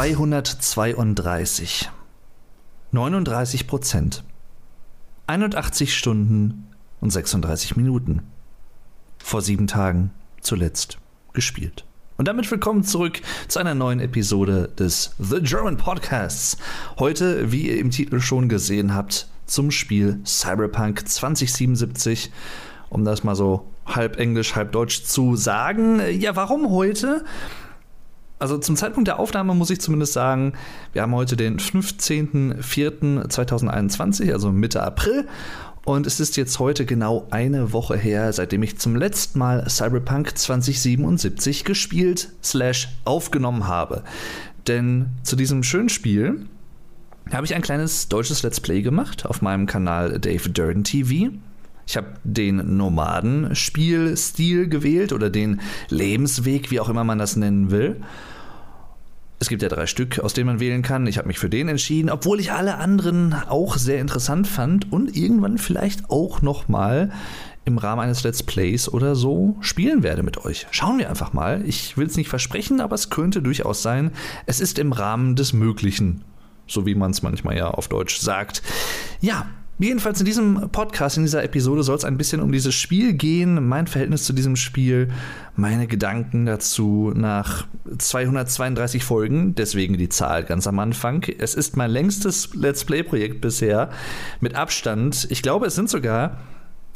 232. 39 Prozent. 81 Stunden und 36 Minuten. Vor sieben Tagen zuletzt gespielt. Und damit willkommen zurück zu einer neuen Episode des The German Podcasts. Heute, wie ihr im Titel schon gesehen habt, zum Spiel Cyberpunk 2077. Um das mal so halb Englisch, halb Deutsch zu sagen. Ja, warum heute? Also zum Zeitpunkt der Aufnahme muss ich zumindest sagen, wir haben heute den 15.04.2021, also Mitte April. Und es ist jetzt heute genau eine Woche her, seitdem ich zum letzten Mal Cyberpunk 2077 gespielt slash aufgenommen habe. Denn zu diesem schönen Spiel habe ich ein kleines deutsches Let's Play gemacht auf meinem Kanal Dave Durden TV. Ich habe den Nomadenspielstil gewählt oder den Lebensweg, wie auch immer man das nennen will. Es gibt ja drei Stück, aus denen man wählen kann. Ich habe mich für den entschieden, obwohl ich alle anderen auch sehr interessant fand und irgendwann vielleicht auch noch mal im Rahmen eines Let's Plays oder so spielen werde mit euch. Schauen wir einfach mal. Ich will es nicht versprechen, aber es könnte durchaus sein. Es ist im Rahmen des Möglichen, so wie man es manchmal ja auf Deutsch sagt. Ja, Jedenfalls in diesem Podcast, in dieser Episode soll es ein bisschen um dieses Spiel gehen, mein Verhältnis zu diesem Spiel, meine Gedanken dazu nach 232 Folgen, deswegen die Zahl ganz am Anfang. Es ist mein längstes Let's Play-Projekt bisher, mit Abstand. Ich glaube, es sind sogar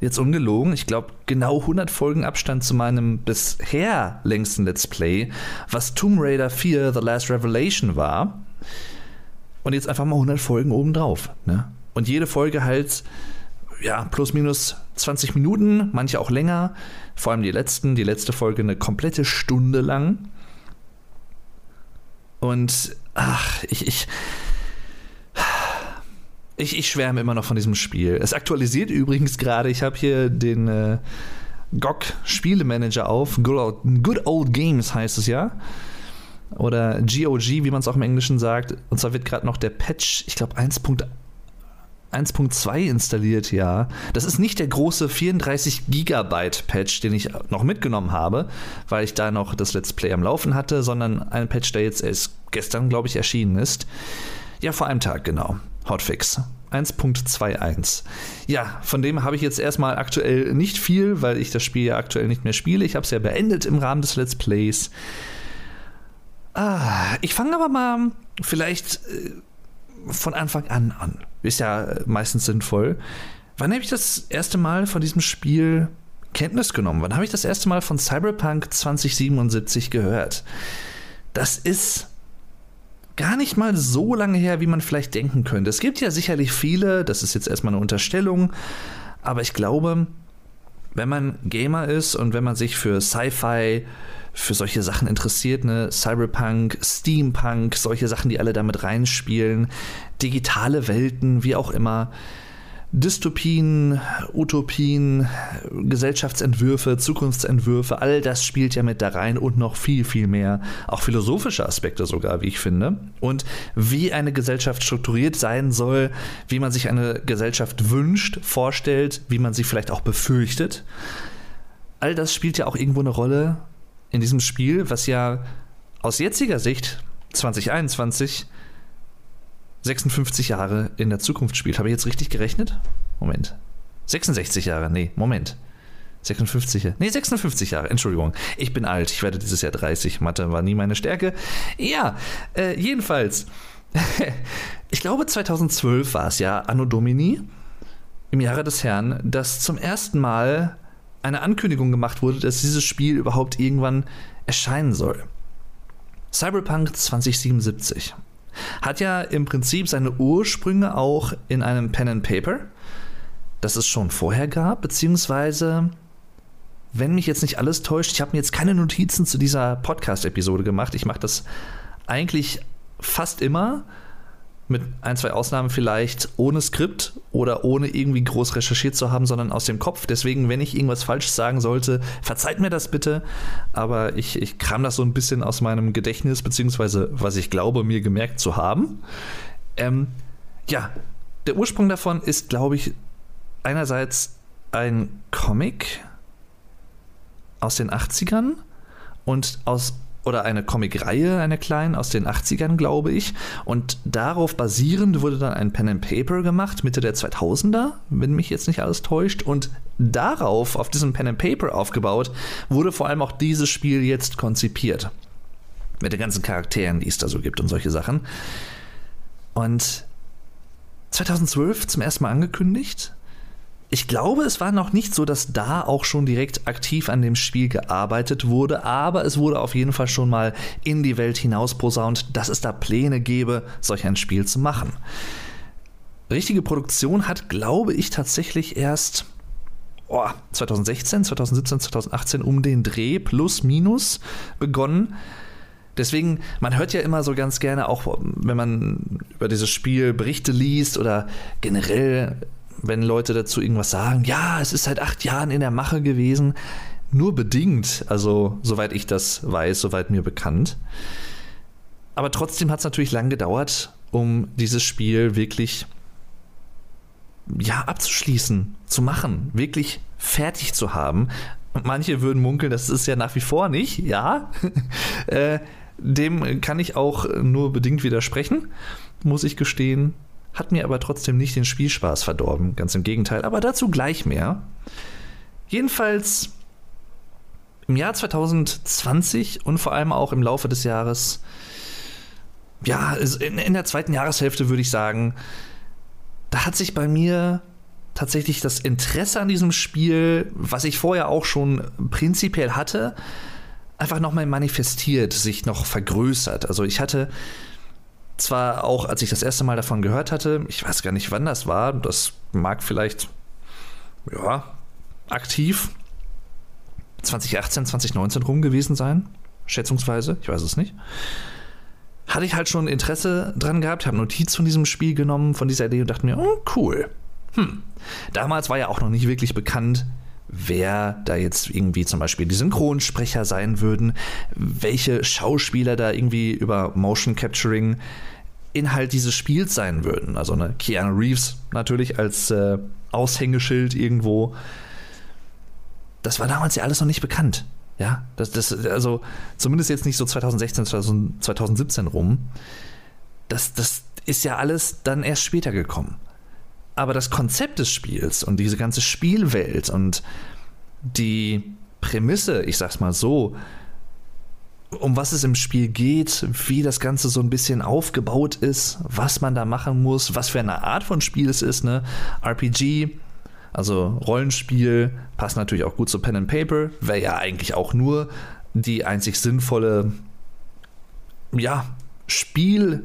jetzt ungelogen, ich glaube genau 100 Folgen Abstand zu meinem bisher längsten Let's Play, was Tomb Raider 4 The Last Revelation war. Und jetzt einfach mal 100 Folgen obendrauf. Ne? Und jede Folge halt, ja, plus minus 20 Minuten, manche auch länger. Vor allem die letzten, die letzte Folge eine komplette Stunde lang. Und ach, ich, ich, ich, ich schwärme immer noch von diesem Spiel. Es aktualisiert übrigens gerade, ich habe hier den äh, GOG Spielemanager auf. Good old, Good Old Games heißt es ja. Oder GOG, wie man es auch im Englischen sagt. Und zwar wird gerade noch der Patch, ich glaube 1.1 1.2 installiert, ja. Das ist nicht der große 34 Gigabyte Patch, den ich noch mitgenommen habe, weil ich da noch das Let's Play am Laufen hatte, sondern ein Patch, der jetzt erst gestern, glaube ich, erschienen ist. Ja, vor einem Tag, genau. Hotfix. 1.21. Ja, von dem habe ich jetzt erstmal aktuell nicht viel, weil ich das Spiel ja aktuell nicht mehr spiele. Ich habe es ja beendet im Rahmen des Let's Plays. Ah, ich fange aber mal vielleicht äh, von Anfang an an. Ist ja meistens sinnvoll. Wann habe ich das erste Mal von diesem Spiel Kenntnis genommen? Wann habe ich das erste Mal von Cyberpunk 2077 gehört? Das ist gar nicht mal so lange her, wie man vielleicht denken könnte. Es gibt ja sicherlich viele, das ist jetzt erstmal eine Unterstellung, aber ich glaube, wenn man Gamer ist und wenn man sich für Sci-Fi, für solche Sachen interessiert, ne, Cyberpunk, Steampunk, solche Sachen, die alle damit reinspielen, digitale Welten, wie auch immer, Dystopien, Utopien, Gesellschaftsentwürfe, Zukunftsentwürfe, all das spielt ja mit da rein und noch viel, viel mehr. Auch philosophische Aspekte sogar, wie ich finde. Und wie eine Gesellschaft strukturiert sein soll, wie man sich eine Gesellschaft wünscht, vorstellt, wie man sie vielleicht auch befürchtet. All das spielt ja auch irgendwo eine Rolle in diesem Spiel, was ja aus jetziger Sicht 2021 56 Jahre in der Zukunft spielt. Habe ich jetzt richtig gerechnet? Moment. 66 Jahre, nee, Moment. 56, nee, 56 Jahre, Entschuldigung. Ich bin alt, ich werde dieses Jahr 30. Mathe war nie meine Stärke. Ja, äh, jedenfalls. ich glaube, 2012 war es ja, Anno Domini, im Jahre des Herrn, dass zum ersten Mal eine Ankündigung gemacht wurde, dass dieses Spiel überhaupt irgendwann erscheinen soll. Cyberpunk 2077 hat ja im Prinzip seine Ursprünge auch in einem Pen and Paper, das es schon vorher gab, beziehungsweise, wenn mich jetzt nicht alles täuscht, ich habe mir jetzt keine Notizen zu dieser Podcast-Episode gemacht. Ich mache das eigentlich fast immer mit ein, zwei Ausnahmen vielleicht ohne Skript oder ohne irgendwie groß recherchiert zu haben, sondern aus dem Kopf. Deswegen, wenn ich irgendwas Falsches sagen sollte, verzeiht mir das bitte. Aber ich, ich kram das so ein bisschen aus meinem Gedächtnis, beziehungsweise was ich glaube, mir gemerkt zu haben. Ähm, ja, der Ursprung davon ist, glaube ich, einerseits ein Comic aus den 80ern und aus oder eine Comic-Reihe, eine kleine aus den 80ern, glaube ich. Und darauf basierend wurde dann ein Pen and Paper gemacht, Mitte der 2000er, wenn mich jetzt nicht alles täuscht. Und darauf, auf diesem Pen and Paper aufgebaut, wurde vor allem auch dieses Spiel jetzt konzipiert. Mit den ganzen Charakteren, die es da so gibt und solche Sachen. Und 2012 zum ersten Mal angekündigt. Ich glaube, es war noch nicht so, dass da auch schon direkt aktiv an dem Spiel gearbeitet wurde, aber es wurde auf jeden Fall schon mal in die Welt hinaus posaunt, dass es da Pläne gäbe, solch ein Spiel zu machen. Richtige Produktion hat, glaube ich, tatsächlich erst oh, 2016, 2017, 2018 um den Dreh plus minus begonnen. Deswegen, man hört ja immer so ganz gerne, auch wenn man über dieses Spiel Berichte liest oder generell, wenn Leute dazu irgendwas sagen, ja, es ist seit acht Jahren in der Mache gewesen. Nur bedingt, also soweit ich das weiß, soweit mir bekannt. Aber trotzdem hat es natürlich lang gedauert, um dieses Spiel wirklich ja, abzuschließen, zu machen, wirklich fertig zu haben. manche würden munkeln, das ist ja nach wie vor nicht, ja. äh, dem kann ich auch nur bedingt widersprechen, muss ich gestehen. Hat mir aber trotzdem nicht den Spielspaß verdorben, ganz im Gegenteil, aber dazu gleich mehr. Jedenfalls im Jahr 2020 und vor allem auch im Laufe des Jahres, ja, in, in der zweiten Jahreshälfte würde ich sagen, da hat sich bei mir tatsächlich das Interesse an diesem Spiel, was ich vorher auch schon prinzipiell hatte, einfach nochmal manifestiert, sich noch vergrößert. Also ich hatte zwar auch, als ich das erste Mal davon gehört hatte, ich weiß gar nicht, wann das war, das mag vielleicht, ja, aktiv 2018, 2019 rum gewesen sein, schätzungsweise, ich weiß es nicht. Hatte ich halt schon Interesse dran gehabt, habe Notiz von diesem Spiel genommen, von dieser Idee und dachte mir, oh, cool. Hm. Damals war ja auch noch nicht wirklich bekannt, wer da jetzt irgendwie zum Beispiel die Synchronsprecher sein würden, welche Schauspieler da irgendwie über Motion Capturing Inhalt dieses Spiels sein würden. Also eine Keanu Reeves natürlich als äh, Aushängeschild irgendwo. Das war damals ja alles noch nicht bekannt. Ja, das, das, also zumindest jetzt nicht so 2016, 2017 rum. Das, das ist ja alles dann erst später gekommen. Aber das Konzept des Spiels und diese ganze Spielwelt und die Prämisse, ich sag's mal so, um was es im Spiel geht, wie das Ganze so ein bisschen aufgebaut ist, was man da machen muss, was für eine Art von Spiel es ist, ne? RPG, also Rollenspiel, passt natürlich auch gut zu Pen and Paper, wäre ja eigentlich auch nur die einzig sinnvolle, ja, Spiel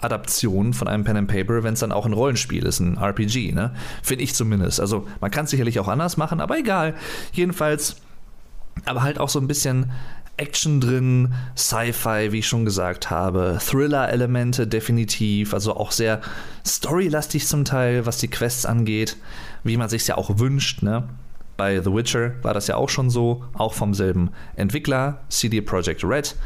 Adaption von einem Pen and Paper, wenn es dann auch ein Rollenspiel ist, ein RPG, ne? Finde ich zumindest. Also man kann es sicherlich auch anders machen, aber egal. Jedenfalls, aber halt auch so ein bisschen Action drin, Sci-Fi, wie ich schon gesagt habe, Thriller-Elemente definitiv, also auch sehr storylastig zum Teil, was die Quests angeht, wie man sich ja auch wünscht, ne? Bei The Witcher war das ja auch schon so, auch vom selben Entwickler, CD Projekt Red.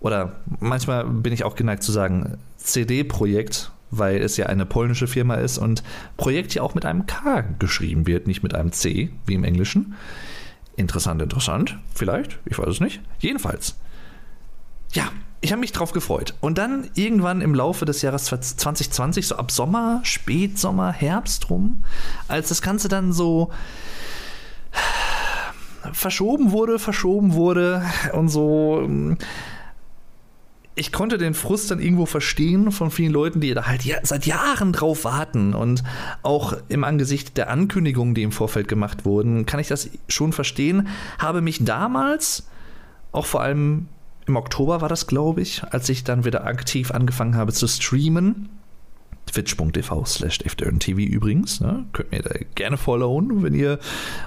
Oder manchmal bin ich auch geneigt zu sagen, CD-Projekt, weil es ja eine polnische Firma ist und Projekt ja auch mit einem K geschrieben wird, nicht mit einem C, wie im Englischen. Interessant, interessant, vielleicht, ich weiß es nicht. Jedenfalls. Ja, ich habe mich drauf gefreut. Und dann irgendwann im Laufe des Jahres 2020, so ab Sommer, Spätsommer, Herbst rum, als das Ganze dann so verschoben wurde, verschoben wurde und so ich konnte den Frust dann irgendwo verstehen von vielen Leuten, die da halt ja, seit Jahren drauf warten. Und auch im Angesicht der Ankündigungen, die im Vorfeld gemacht wurden, kann ich das schon verstehen. Habe mich damals, auch vor allem im Oktober war das, glaube ich, als ich dann wieder aktiv angefangen habe zu streamen, twitch.tv slash FDNTV übrigens. Ne? Könnt mir da gerne followen, wenn ihr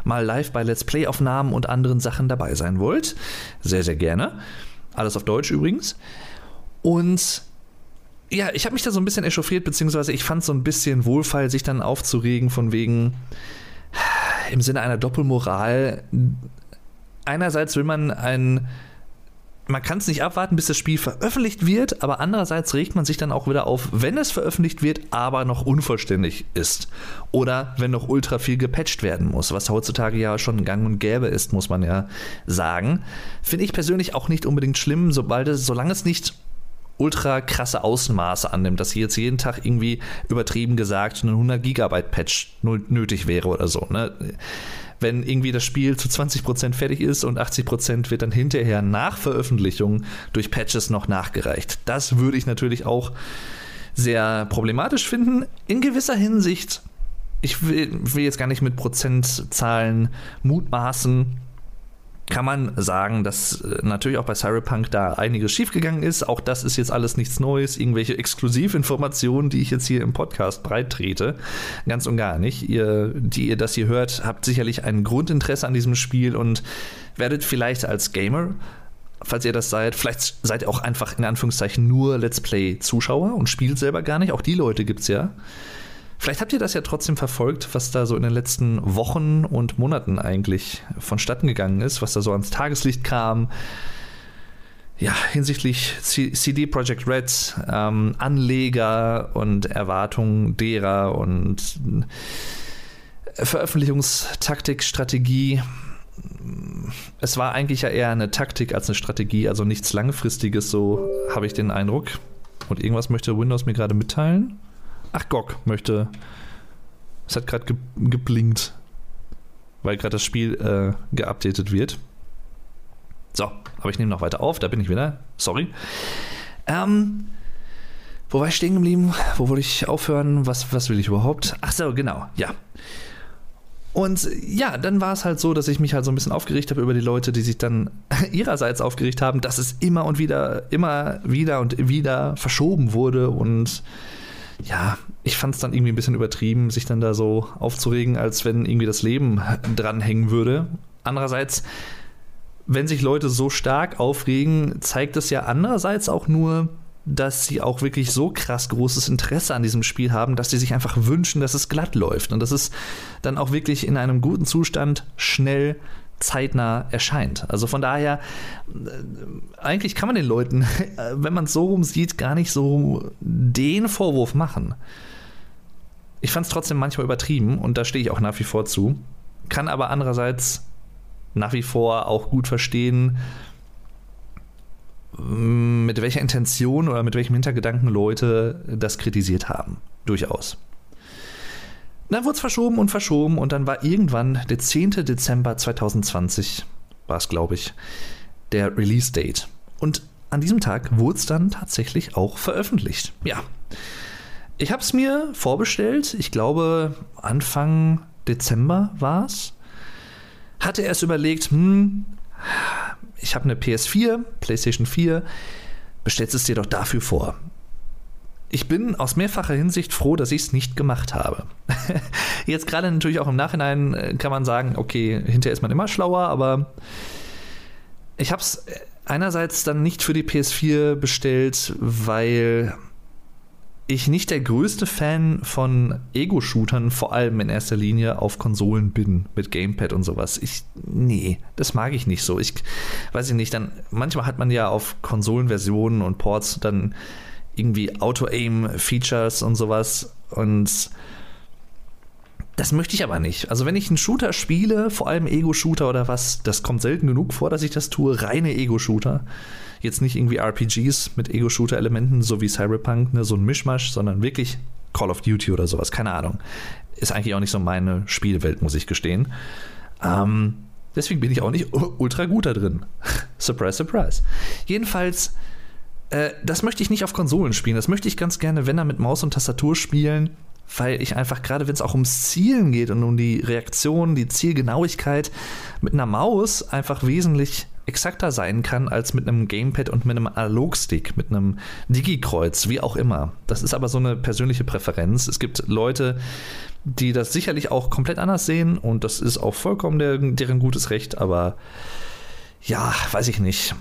mal live bei Let's Play-Aufnahmen und anderen Sachen dabei sein wollt. Sehr, sehr gerne. Alles auf Deutsch übrigens. Und ja, ich habe mich da so ein bisschen echauffiert, beziehungsweise ich fand so ein bisschen wohlfeil, sich dann aufzuregen, von wegen im Sinne einer Doppelmoral. Einerseits will man ein man kann es nicht abwarten, bis das Spiel veröffentlicht wird, aber andererseits regt man sich dann auch wieder auf, wenn es veröffentlicht wird, aber noch unvollständig ist. Oder wenn noch ultra viel gepatcht werden muss, was heutzutage ja schon gang und gäbe ist, muss man ja sagen. Finde ich persönlich auch nicht unbedingt schlimm, sobald es, solange es nicht ultra krasse Ausmaße annimmt, dass hier jetzt jeden Tag irgendwie übertrieben gesagt ein 100 Gigabyte Patch nötig wäre oder so. Ne? wenn irgendwie das Spiel zu 20% fertig ist und 80% wird dann hinterher nach Veröffentlichung durch Patches noch nachgereicht. Das würde ich natürlich auch sehr problematisch finden. In gewisser Hinsicht, ich will, will jetzt gar nicht mit Prozentzahlen mutmaßen, kann man sagen, dass äh, natürlich auch bei Cyberpunk da einiges schiefgegangen ist. Auch das ist jetzt alles nichts Neues, irgendwelche Exklusivinformationen, die ich jetzt hier im Podcast breit trete. Ganz und gar nicht. Ihr, die ihr das hier hört, habt sicherlich ein Grundinteresse an diesem Spiel und werdet vielleicht als Gamer falls ihr das seid, vielleicht seid ihr auch einfach in Anführungszeichen nur Let's Play-Zuschauer und spielt selber gar nicht. Auch die Leute gibt es ja. Vielleicht habt ihr das ja trotzdem verfolgt, was da so in den letzten Wochen und Monaten eigentlich vonstatten gegangen ist, was da so ans Tageslicht kam. Ja, hinsichtlich CD Projekt Red, ähm, Anleger und Erwartungen derer und Veröffentlichungstaktik, Strategie. Es war eigentlich ja eher eine Taktik als eine Strategie, also nichts Langfristiges, so habe ich den Eindruck. Und irgendwas möchte Windows mir gerade mitteilen. Ach, GOG möchte. Es hat gerade ge geblinkt, weil gerade das Spiel äh, geupdatet wird. So, aber ich nehme noch weiter auf, da bin ich wieder. Sorry. Ähm, wo war ich stehen geblieben? Wo wollte ich aufhören? Was, was will ich überhaupt? Ach so, genau, ja. Und ja, dann war es halt so, dass ich mich halt so ein bisschen aufgeregt habe über die Leute, die sich dann ihrerseits aufgeregt haben, dass es immer und wieder, immer wieder und wieder verschoben wurde und ja, ich fand es dann irgendwie ein bisschen übertrieben, sich dann da so aufzuregen, als wenn irgendwie das Leben dranhängen würde. Andererseits, wenn sich Leute so stark aufregen, zeigt es ja andererseits auch nur, dass sie auch wirklich so krass großes Interesse an diesem Spiel haben, dass sie sich einfach wünschen, dass es glatt läuft und dass es dann auch wirklich in einem guten Zustand schnell zeitnah erscheint. Also von daher, äh, eigentlich kann man den Leuten, wenn man es so rum sieht, gar nicht so den Vorwurf machen. Ich fand es trotzdem manchmal übertrieben und da stehe ich auch nach wie vor zu. Kann aber andererseits nach wie vor auch gut verstehen, mit welcher Intention oder mit welchem Hintergedanken Leute das kritisiert haben. Durchaus. Dann wurde es verschoben und verschoben und dann war irgendwann der 10. Dezember 2020, war es glaube ich, der Release-Date. Und an diesem Tag wurde es dann tatsächlich auch veröffentlicht. Ja. Ich habe es mir vorbestellt, ich glaube Anfang Dezember war es. Hatte erst überlegt, hm, ich habe eine PS4, PlayStation 4, bestellst es dir doch dafür vor ich bin aus mehrfacher Hinsicht froh, dass ich es nicht gemacht habe. Jetzt gerade natürlich auch im Nachhinein äh, kann man sagen, okay, hinterher ist man immer schlauer, aber ich habe es einerseits dann nicht für die PS4 bestellt, weil ich nicht der größte Fan von Ego-Shootern, vor allem in erster Linie auf Konsolen bin, mit Gamepad und sowas. Ich, nee, das mag ich nicht so. Ich weiß ich nicht, dann, manchmal hat man ja auf Konsolenversionen und Ports dann irgendwie Auto-Aim-Features und sowas. Und das möchte ich aber nicht. Also wenn ich einen Shooter spiele, vor allem Ego-Shooter oder was, das kommt selten genug vor, dass ich das tue, reine Ego-Shooter. Jetzt nicht irgendwie RPGs mit Ego-Shooter-Elementen, so wie Cyberpunk, ne, so ein Mischmasch, sondern wirklich Call of Duty oder sowas, keine Ahnung. Ist eigentlich auch nicht so meine Spielwelt, muss ich gestehen. Ähm, deswegen bin ich auch nicht ultra gut da drin. surprise, surprise. Jedenfalls äh, das möchte ich nicht auf Konsolen spielen. Das möchte ich ganz gerne, wenn er mit Maus und Tastatur spielen, weil ich einfach, gerade wenn es auch ums Zielen geht und um die Reaktion, die Zielgenauigkeit, mit einer Maus einfach wesentlich exakter sein kann als mit einem Gamepad und mit einem Analogstick, mit einem Digi-Kreuz, wie auch immer. Das ist aber so eine persönliche Präferenz. Es gibt Leute, die das sicherlich auch komplett anders sehen und das ist auch vollkommen deren, deren gutes Recht, aber ja, weiß ich nicht.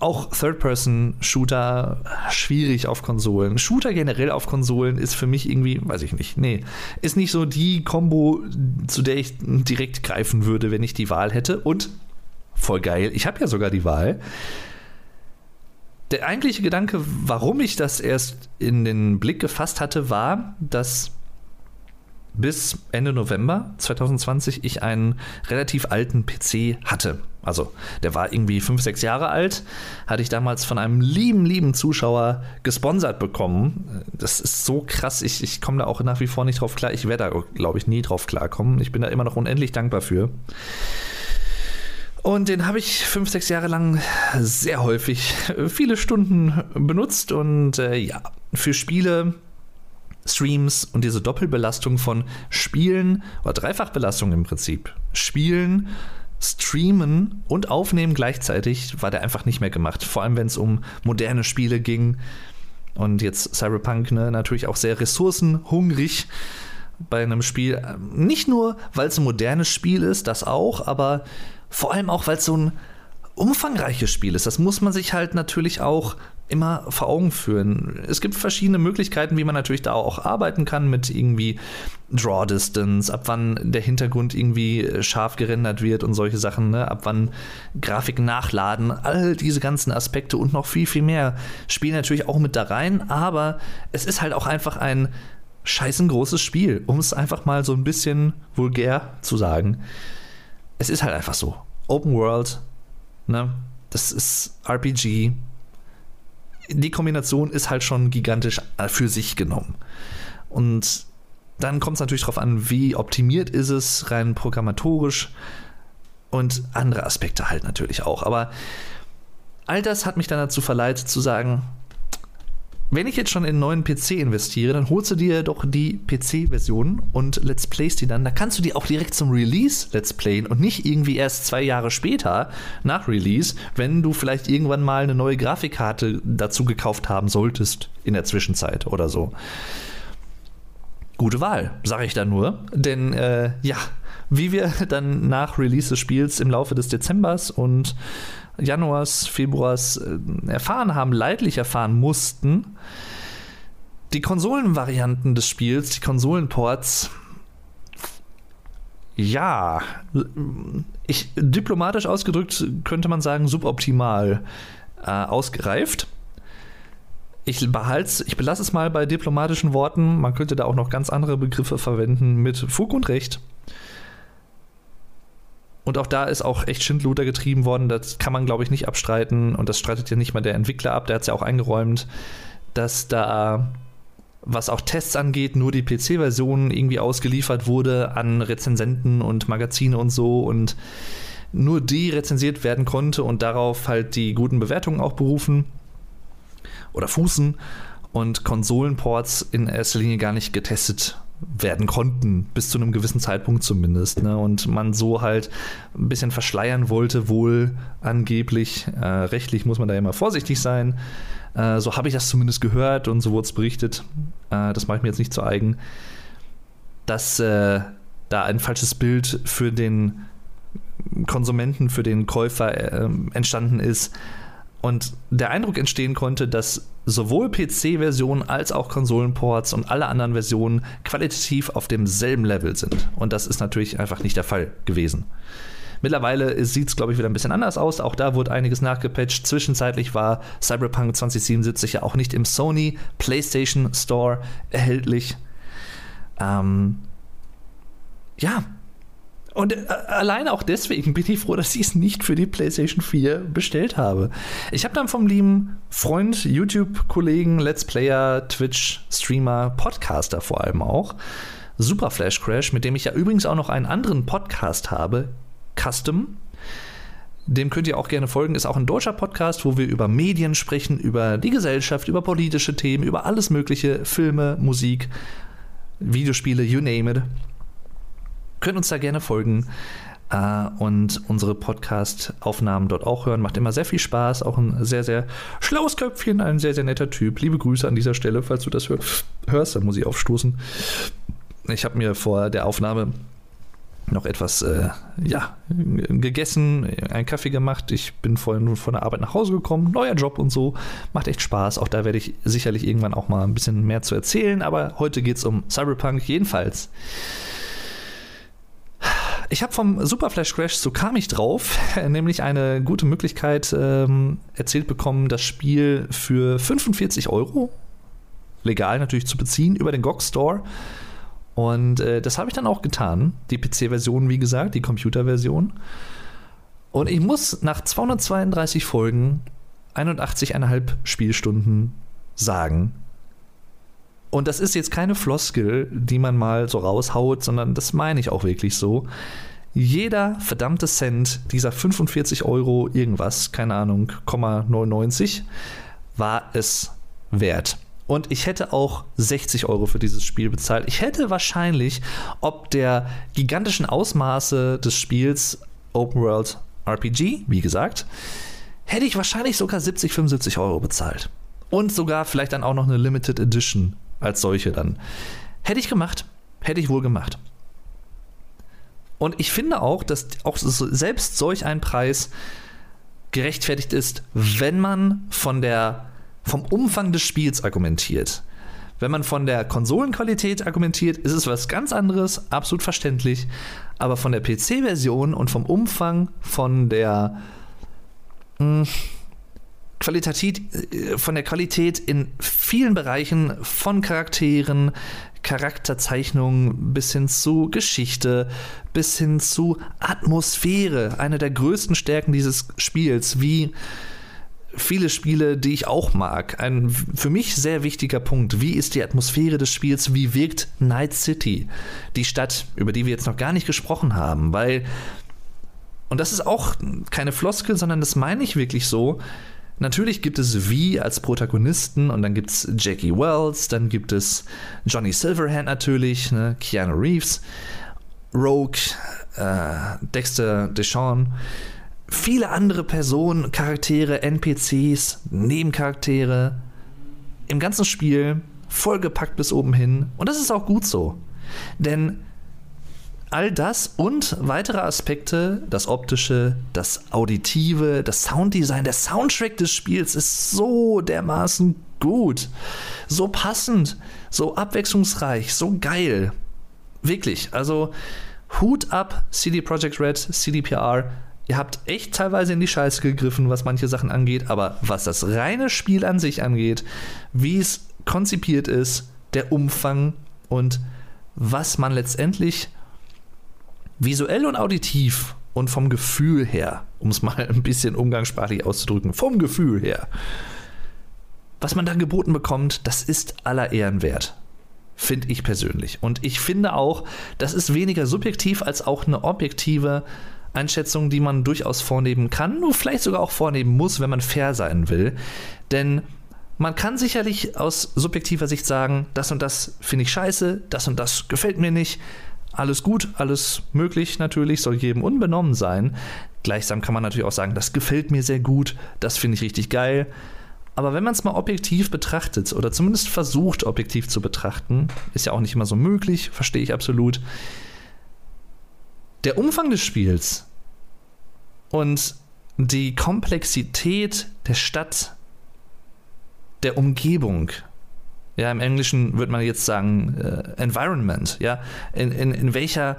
Auch Third-Person-Shooter schwierig auf Konsolen. Shooter generell auf Konsolen ist für mich irgendwie, weiß ich nicht. Nee, ist nicht so die Combo, zu der ich direkt greifen würde, wenn ich die Wahl hätte. Und voll geil, ich habe ja sogar die Wahl. der eigentliche Gedanke, warum ich das erst in den Blick gefasst hatte, war, dass bis Ende November 2020 ich einen relativ alten PC hatte. Also, der war irgendwie fünf, sechs Jahre alt. Hatte ich damals von einem lieben, lieben Zuschauer gesponsert bekommen. Das ist so krass. Ich, ich komme da auch nach wie vor nicht drauf klar. Ich werde da, glaube ich, nie drauf klarkommen. Ich bin da immer noch unendlich dankbar für. Und den habe ich fünf, sechs Jahre lang sehr häufig viele Stunden benutzt. Und äh, ja, für Spiele Streams und diese Doppelbelastung von Spielen oder Dreifachbelastung im Prinzip. Spielen, Streamen und Aufnehmen gleichzeitig war der einfach nicht mehr gemacht. Vor allem, wenn es um moderne Spiele ging. Und jetzt Cyberpunk ne, natürlich auch sehr ressourcenhungrig bei einem Spiel. Nicht nur, weil es ein modernes Spiel ist, das auch, aber vor allem auch, weil es so ein umfangreiches Spiel ist. Das muss man sich halt natürlich auch immer vor Augen führen. Es gibt verschiedene Möglichkeiten, wie man natürlich da auch arbeiten kann mit irgendwie Draw Distance, ab wann der Hintergrund irgendwie scharf gerendert wird und solche Sachen, ne? ab wann Grafiken nachladen, all diese ganzen Aspekte und noch viel, viel mehr spielen natürlich auch mit da rein, aber es ist halt auch einfach ein scheißen großes Spiel, um es einfach mal so ein bisschen vulgär zu sagen. Es ist halt einfach so. Open World, ne? Das ist RPG, die Kombination ist halt schon gigantisch äh, für sich genommen. Und dann kommt es natürlich darauf an, wie optimiert ist es, rein programmatorisch und andere Aspekte halt natürlich auch. Aber all das hat mich dann dazu verleitet zu sagen, wenn ich jetzt schon in einen neuen PC investiere, dann holst du dir doch die PC-Version und Let's Plays die dann. Da kannst du die auch direkt zum Release Let's Playen und nicht irgendwie erst zwei Jahre später nach Release, wenn du vielleicht irgendwann mal eine neue Grafikkarte dazu gekauft haben solltest in der Zwischenzeit oder so. Gute Wahl, sage ich da nur. Denn äh, ja, wie wir dann nach Release des Spiels im Laufe des Dezembers und Januars, Februars äh, erfahren haben, leidlich erfahren mussten. Die Konsolenvarianten des Spiels, die Konsolenports, ja, ich, diplomatisch ausgedrückt könnte man sagen, suboptimal äh, ausgereift. Ich behalte ich belasse es mal bei diplomatischen Worten. Man könnte da auch noch ganz andere Begriffe verwenden mit Fug und Recht. Und auch da ist auch echt Schindluder getrieben worden. Das kann man, glaube ich, nicht abstreiten. Und das streitet ja nicht mal der Entwickler ab. Der hat es ja auch eingeräumt, dass da, was auch Tests angeht, nur die PC-Version irgendwie ausgeliefert wurde an Rezensenten und Magazine und so. Und nur die rezensiert werden konnte und darauf halt die guten Bewertungen auch berufen oder fußen und Konsolenports in erster Linie gar nicht getestet werden konnten, bis zu einem gewissen Zeitpunkt zumindest. Ne? Und man so halt ein bisschen verschleiern wollte, wohl angeblich. Äh, rechtlich muss man da immer vorsichtig sein. Äh, so habe ich das zumindest gehört und so wurde es berichtet. Äh, das mache ich mir jetzt nicht zu eigen. Dass äh, da ein falsches Bild für den Konsumenten, für den Käufer äh, entstanden ist. Und der Eindruck entstehen konnte, dass sowohl PC-Versionen als auch Konsolenports und alle anderen Versionen qualitativ auf demselben Level sind. Und das ist natürlich einfach nicht der Fall gewesen. Mittlerweile sieht es, glaube ich, wieder ein bisschen anders aus. Auch da wurde einiges nachgepatcht. Zwischenzeitlich war Cyberpunk 2077 ja auch nicht im Sony PlayStation Store erhältlich. Ähm, ja, und äh, allein auch deswegen bin ich froh, dass ich es nicht für die PlayStation 4 bestellt habe. Ich habe dann vom lieben Freund, YouTube-Kollegen, Let's Player, Twitch-Streamer, Podcaster vor allem auch, Super Flash Crash, mit dem ich ja übrigens auch noch einen anderen Podcast habe, Custom. Dem könnt ihr auch gerne folgen. Ist auch ein deutscher Podcast, wo wir über Medien sprechen, über die Gesellschaft, über politische Themen, über alles Mögliche, Filme, Musik, Videospiele, you name it könnt uns da gerne folgen äh, und unsere Podcast-Aufnahmen dort auch hören. Macht immer sehr viel Spaß. Auch ein sehr, sehr schlaues Köpfchen, ein sehr, sehr netter Typ. Liebe Grüße an dieser Stelle, falls du das hörst, dann muss ich aufstoßen. Ich habe mir vor der Aufnahme noch etwas äh, ja, gegessen, einen Kaffee gemacht. Ich bin vorhin von der Arbeit nach Hause gekommen. Neuer Job und so. Macht echt Spaß. Auch da werde ich sicherlich irgendwann auch mal ein bisschen mehr zu erzählen. Aber heute geht es um Cyberpunk. Jedenfalls Ich habe vom Super Flash Crash, so kam ich drauf, nämlich eine gute Möglichkeit ähm, erzählt bekommen, das Spiel für 45 Euro, legal natürlich zu beziehen, über den GOG Store. Und äh, das habe ich dann auch getan. Die PC-Version, wie gesagt, die Computer-Version. Und ich muss nach 232 Folgen 81,5 Spielstunden sagen. Und das ist jetzt keine Floskel, die man mal so raushaut, sondern das meine ich auch wirklich so. Jeder verdammte Cent dieser 45 Euro irgendwas, keine Ahnung, 99, war es wert. Und ich hätte auch 60 Euro für dieses Spiel bezahlt. Ich hätte wahrscheinlich, ob der gigantischen Ausmaße des Spiels Open World RPG, wie gesagt, hätte ich wahrscheinlich sogar 70, 75 Euro bezahlt. Und sogar vielleicht dann auch noch eine Limited Edition als solche dann. Hätte ich gemacht, hätte ich wohl gemacht. Und ich finde auch, dass auch selbst solch ein Preis gerechtfertigt ist, wenn man von der, vom Umfang des Spiels argumentiert. Wenn man von der Konsolenqualität argumentiert, ist es was ganz anderes, absolut verständlich. Aber von der PC-Version und vom Umfang, von der mh, Qualität, äh, von der Qualität in vielen Bereichen, von Charakteren, Charakterzeichnungen bis hin zu Geschichte, bis hin zu Atmosphäre, eine der größten Stärken dieses Spiels, wie viele Spiele, die ich auch mag. Ein für mich sehr wichtiger Punkt. Wie ist die Atmosphäre des Spiels? Wie wirkt Night City? Die Stadt, über die wir jetzt noch gar nicht gesprochen haben, weil, und das ist auch keine Floskel, sondern das meine ich wirklich so. Natürlich gibt es V als Protagonisten und dann gibt es Jackie Wells, dann gibt es Johnny Silverhand natürlich, ne, Keanu Reeves, Rogue, äh, Dexter Deshawn viele andere Personen, Charaktere, NPCs, Nebencharaktere im ganzen Spiel vollgepackt bis oben hin. Und das ist auch gut so. Denn all das und weitere Aspekte, das optische, das auditive, das Sounddesign, der Soundtrack des Spiels ist so dermaßen gut, so passend, so abwechslungsreich, so geil. Wirklich, also Hut ab CD Projekt Red, CDPR, ihr habt echt teilweise in die Scheiße gegriffen, was manche Sachen angeht, aber was das reine Spiel an sich angeht, wie es konzipiert ist, der Umfang und was man letztendlich visuell und auditiv und vom Gefühl her, um es mal ein bisschen umgangssprachlich auszudrücken, vom Gefühl her, was man da geboten bekommt, das ist aller Ehren wert. Finde ich persönlich. Und ich finde auch, das ist weniger subjektiv als auch eine objektive Einschätzung, die man durchaus vornehmen kann, nur vielleicht sogar auch vornehmen muss, wenn man fair sein will. Denn man kann sicherlich aus subjektiver Sicht sagen, das und das finde ich scheiße, das und das gefällt mir nicht. Alles gut, alles möglich natürlich, soll jedem unbenommen sein. Gleichsam kann man natürlich auch sagen, das gefällt mir sehr gut, das finde ich richtig geil. Aber wenn man es mal objektiv betrachtet oder zumindest versucht, objektiv zu betrachten, ist ja auch nicht immer so möglich, verstehe ich absolut, der Umfang des Spiels und die Komplexität der Stadt, der Umgebung, ja, im Englischen würde man jetzt sagen äh, Environment, ja, in, in, in, welcher,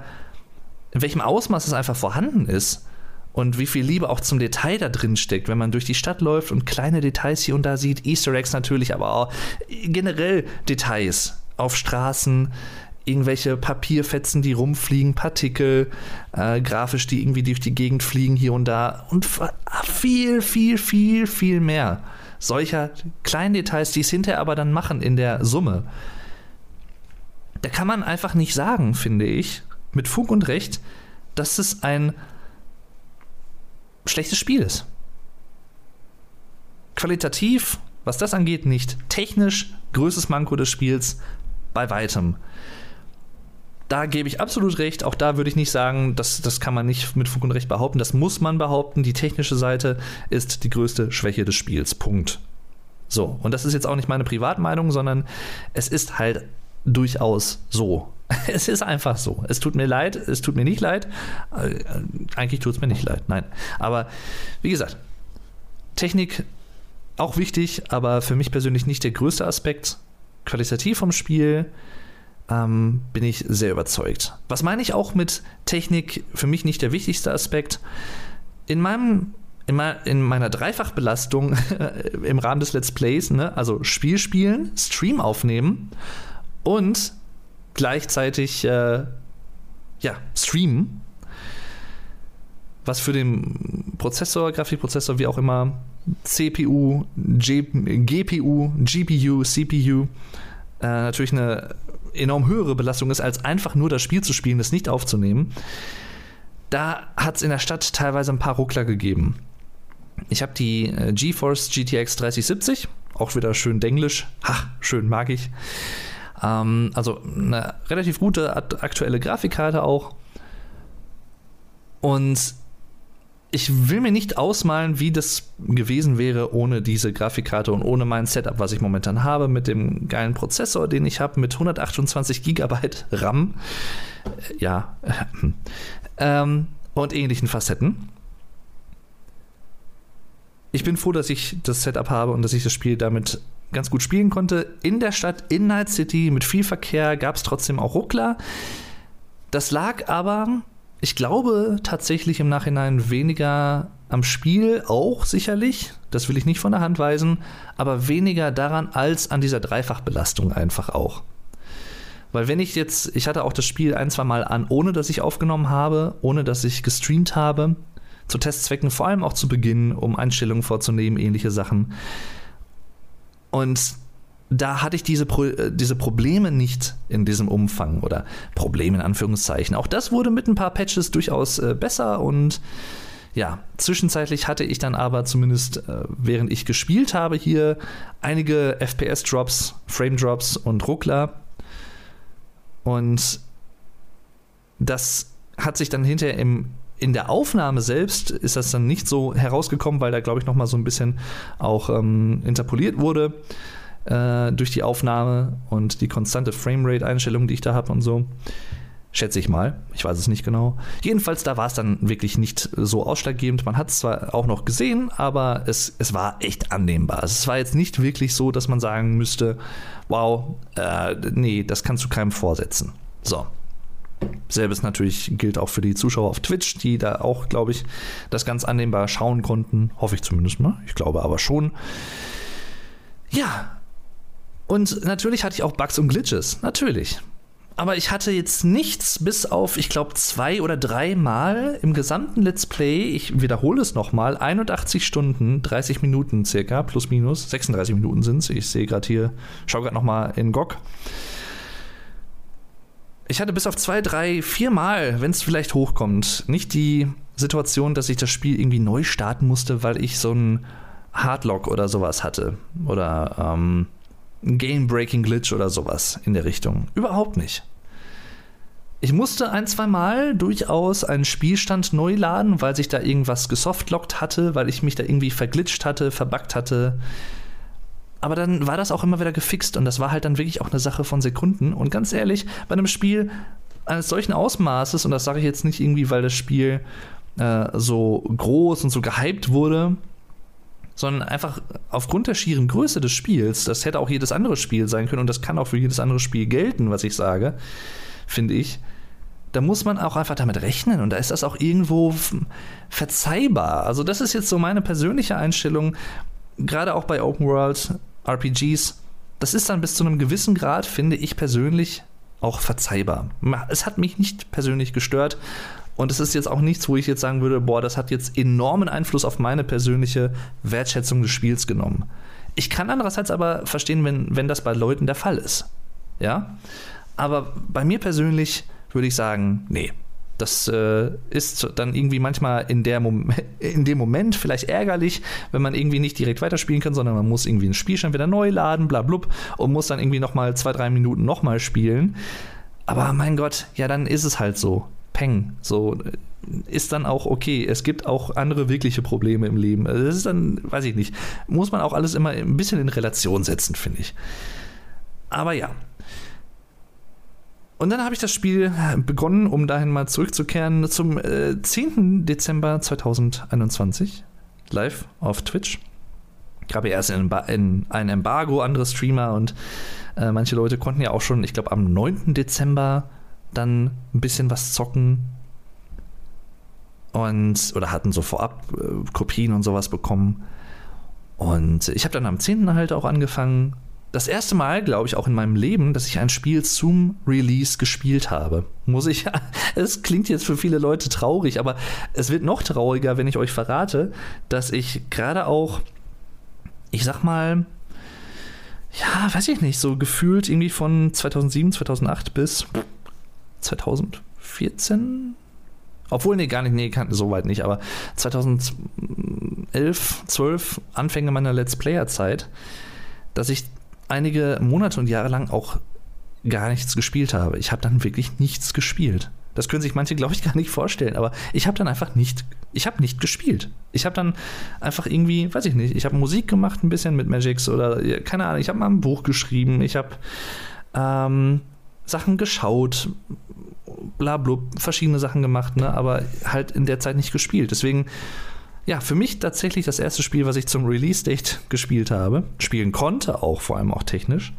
in welchem Ausmaß es einfach vorhanden ist und wie viel Liebe auch zum Detail da drin steckt, wenn man durch die Stadt läuft und kleine Details hier und da sieht, Easter Eggs natürlich, aber auch generell Details auf Straßen, irgendwelche Papierfetzen, die rumfliegen, Partikel, äh, grafisch, die irgendwie durch die Gegend fliegen hier und da und viel, viel, viel, viel mehr solcher kleinen Details, die es hinterher aber dann machen in der Summe. Da kann man einfach nicht sagen, finde ich, mit Fug und Recht, dass es ein schlechtes Spiel ist. Qualitativ, was das angeht, nicht. Technisch, größtes Manko des Spiels, bei weitem da gebe ich absolut recht. Auch da würde ich nicht sagen, das, das kann man nicht mit Fug und Recht behaupten. Das muss man behaupten. Die technische Seite ist die größte Schwäche des Spiels. Punkt. So, und das ist jetzt auch nicht meine Privatmeinung, sondern es ist halt durchaus so. Es ist einfach so. Es tut mir leid, es tut mir nicht leid. Äh, eigentlich tut es mir nicht leid, nein. Aber wie gesagt, Technik auch wichtig, aber für mich persönlich nicht der größte Aspekt. Qualitativ vom Spiel ähm, bin ich sehr überzeugt. Was meine ich auch mit Technik? Für mich nicht der wichtigste Aspekt. In meinem in, meiner Dreifachbelastung im Rahmen des Let's Plays, ne? also Spiel spielen, Stream aufnehmen und gleichzeitig äh, ja, streamen, was für den Prozessor, Grafikprozessor, wie auch immer, CPU, G GPU, GPU, CPU, äh, natürlich eine enorm höhere Belastung ist, als einfach nur das Spiel zu spielen, das nicht aufzunehmen. Da hat es in der Stadt teilweise ein paar Ruckler gegeben. Ich habe die äh, GeForce GTX 3070, auch wieder schön denglisch. Ha, schön mag ich. Ähm, also eine relativ gute aktuelle Grafikkarte auch. Und ich will mir nicht ausmalen, wie das gewesen wäre ohne diese Grafikkarte und ohne mein Setup, was ich momentan habe, mit dem geilen Prozessor, den ich habe, mit 128 GB RAM. Äh, ja. ähm, und ähnlichen Facetten. Ich bin froh, dass ich das Setup habe und dass ich das Spiel damit ganz gut spielen konnte. In der Stadt, in Night City, mit viel Verkehr, gab es trotzdem auch Ruckler. Das lag aber ich glaube tatsächlich im Nachhinein weniger am Spiel, auch sicherlich, das will ich nicht von der Hand weisen, aber weniger daran als an dieser Dreifachbelastung einfach auch. Weil wenn ich jetzt, ich hatte auch das Spiel ein, zwei Mal an, ohne dass ich aufgenommen habe, ohne dass ich gestreamt habe, zu Testzwecken, vor allem auch zu Beginn, um Einstellungen vorzunehmen, ähnliche Sachen. Und da hatte ich diese, Pro äh, diese Probleme nicht in diesem Umfang oder Probleme in Anführungszeichen. Auch das wurde mit ein paar Patches durchaus äh, besser und ja, zwischenzeitlich hatte ich dann aber zumindest, äh, während ich gespielt habe, hier einige FPS-Drops, Frame-Drops und Ruckler. Und das hat sich dann hinterher im, in der Aufnahme selbst ist das dann nicht so herausgekommen, weil da glaube ich noch mal so ein bisschen auch ähm, interpoliert wurde äh, durch die Aufnahme und die konstante Framerate-Einstellung, die ich da habe und so. Schätze ich mal. Ich weiß es nicht genau. Jedenfalls, da war es dann wirklich nicht so ausschlaggebend. Man hat es zwar auch noch gesehen, aber es, es war echt annehmbar. Es war jetzt nicht wirklich so, dass man sagen müsste, wow, äh, nee, das kannst du keinem vorsetzen. So. Selbes natürlich gilt auch für die Zuschauer auf Twitch, die da auch, glaube ich, das ganz annehmbar schauen konnten. Hoffe ich zumindest mal. Ich glaube aber schon. Ja, und natürlich hatte ich auch Bugs und Glitches, natürlich. Aber ich hatte jetzt nichts bis auf, ich glaube, zwei oder drei Mal im gesamten Let's Play, ich wiederhole es nochmal, 81 Stunden, 30 Minuten circa, plus minus, 36 Minuten sind es. Ich sehe gerade hier, schau gerade nochmal in GOG. Ich hatte bis auf zwei, drei, vier Mal, wenn es vielleicht hochkommt, nicht die Situation, dass ich das Spiel irgendwie neu starten musste, weil ich so ein Hardlock oder sowas hatte. Oder ähm, Game-Breaking-Glitch oder sowas in der Richtung. Überhaupt nicht. Ich musste ein, zwei Mal durchaus einen Spielstand neu laden, weil sich da irgendwas gesoftlockt hatte, weil ich mich da irgendwie verglitscht hatte, verbuggt hatte. Aber dann war das auch immer wieder gefixt und das war halt dann wirklich auch eine Sache von Sekunden. Und ganz ehrlich, bei einem Spiel eines solchen Ausmaßes, und das sage ich jetzt nicht irgendwie, weil das Spiel äh, so groß und so gehypt wurde, sondern einfach aufgrund der schieren Größe des Spiels, das hätte auch jedes andere Spiel sein können und das kann auch für jedes andere Spiel gelten, was ich sage, finde ich. Da muss man auch einfach damit rechnen und da ist das auch irgendwo verzeihbar. Also, das ist jetzt so meine persönliche Einstellung, gerade auch bei Open World RPGs. Das ist dann bis zu einem gewissen Grad, finde ich persönlich, auch verzeihbar. Es hat mich nicht persönlich gestört, und es ist jetzt auch nichts, wo ich jetzt sagen würde, boah, das hat jetzt enormen Einfluss auf meine persönliche Wertschätzung des Spiels genommen. Ich kann andererseits aber verstehen, wenn, wenn das bei Leuten der Fall ist. Ja? Aber bei mir persönlich würde ich sagen, nee. Das äh, ist dann irgendwie manchmal in, der Mom in dem Moment vielleicht ärgerlich, wenn man irgendwie nicht direkt weiterspielen kann, sondern man muss irgendwie einen Spielstand wieder neu laden, bla blub, und muss dann irgendwie nochmal zwei, drei Minuten nochmal spielen. Aber mein Gott, ja, dann ist es halt so. Peng. So ist dann auch okay. Es gibt auch andere wirkliche Probleme im Leben. Also das ist dann, weiß ich nicht, muss man auch alles immer ein bisschen in Relation setzen, finde ich. Aber ja. Und dann habe ich das Spiel begonnen, um dahin mal zurückzukehren, zum äh, 10. Dezember 2021, live auf Twitch. Gab ja erst ein, ein Embargo, andere Streamer und Äh, manche Leute konnten ja auch schon, ich glaube, am 9. Dezember dann ein bisschen was zocken. Und, oder hatten so vorab äh, Kopien und sowas bekommen. Und ich habe dann am 10. halt auch angefangen. Das erste Mal, glaube ich, auch in meinem Leben, dass ich ein Spiel zum Release gespielt habe. Muss ich, es klingt jetzt für viele Leute traurig, aber es wird noch trauriger, wenn ich euch verrate, dass ich gerade auch, ich sag mal, ja, weiß ich nicht, so gefühlt irgendwie von 2007, 2008 bis 2014, obwohl, nee, gar nicht, nee, so weit nicht, aber 2011, 12, Anfänge meiner Let's Player-Zeit, dass ich einige Monate und Jahre lang auch gar nichts gespielt habe. Ich habe dann wirklich nichts gespielt. Das können sich manche, glaube ich, gar nicht vorstellen, aber ich habe dann einfach nicht, ich habe nicht gespielt. Ich habe dann einfach irgendwie, weiß ich nicht, ich habe Musik gemacht ein bisschen mit Magix oder keine Ahnung, ich habe mal ein Buch geschrieben, ich habe ähm, Sachen geschaut, bla, bla verschiedene Sachen gemacht, ne, aber halt in der Zeit nicht gespielt. Deswegen, ja, für mich tatsächlich das erste Spiel, was ich zum Release-Date gespielt habe, spielen konnte, auch vor allem auch technisch.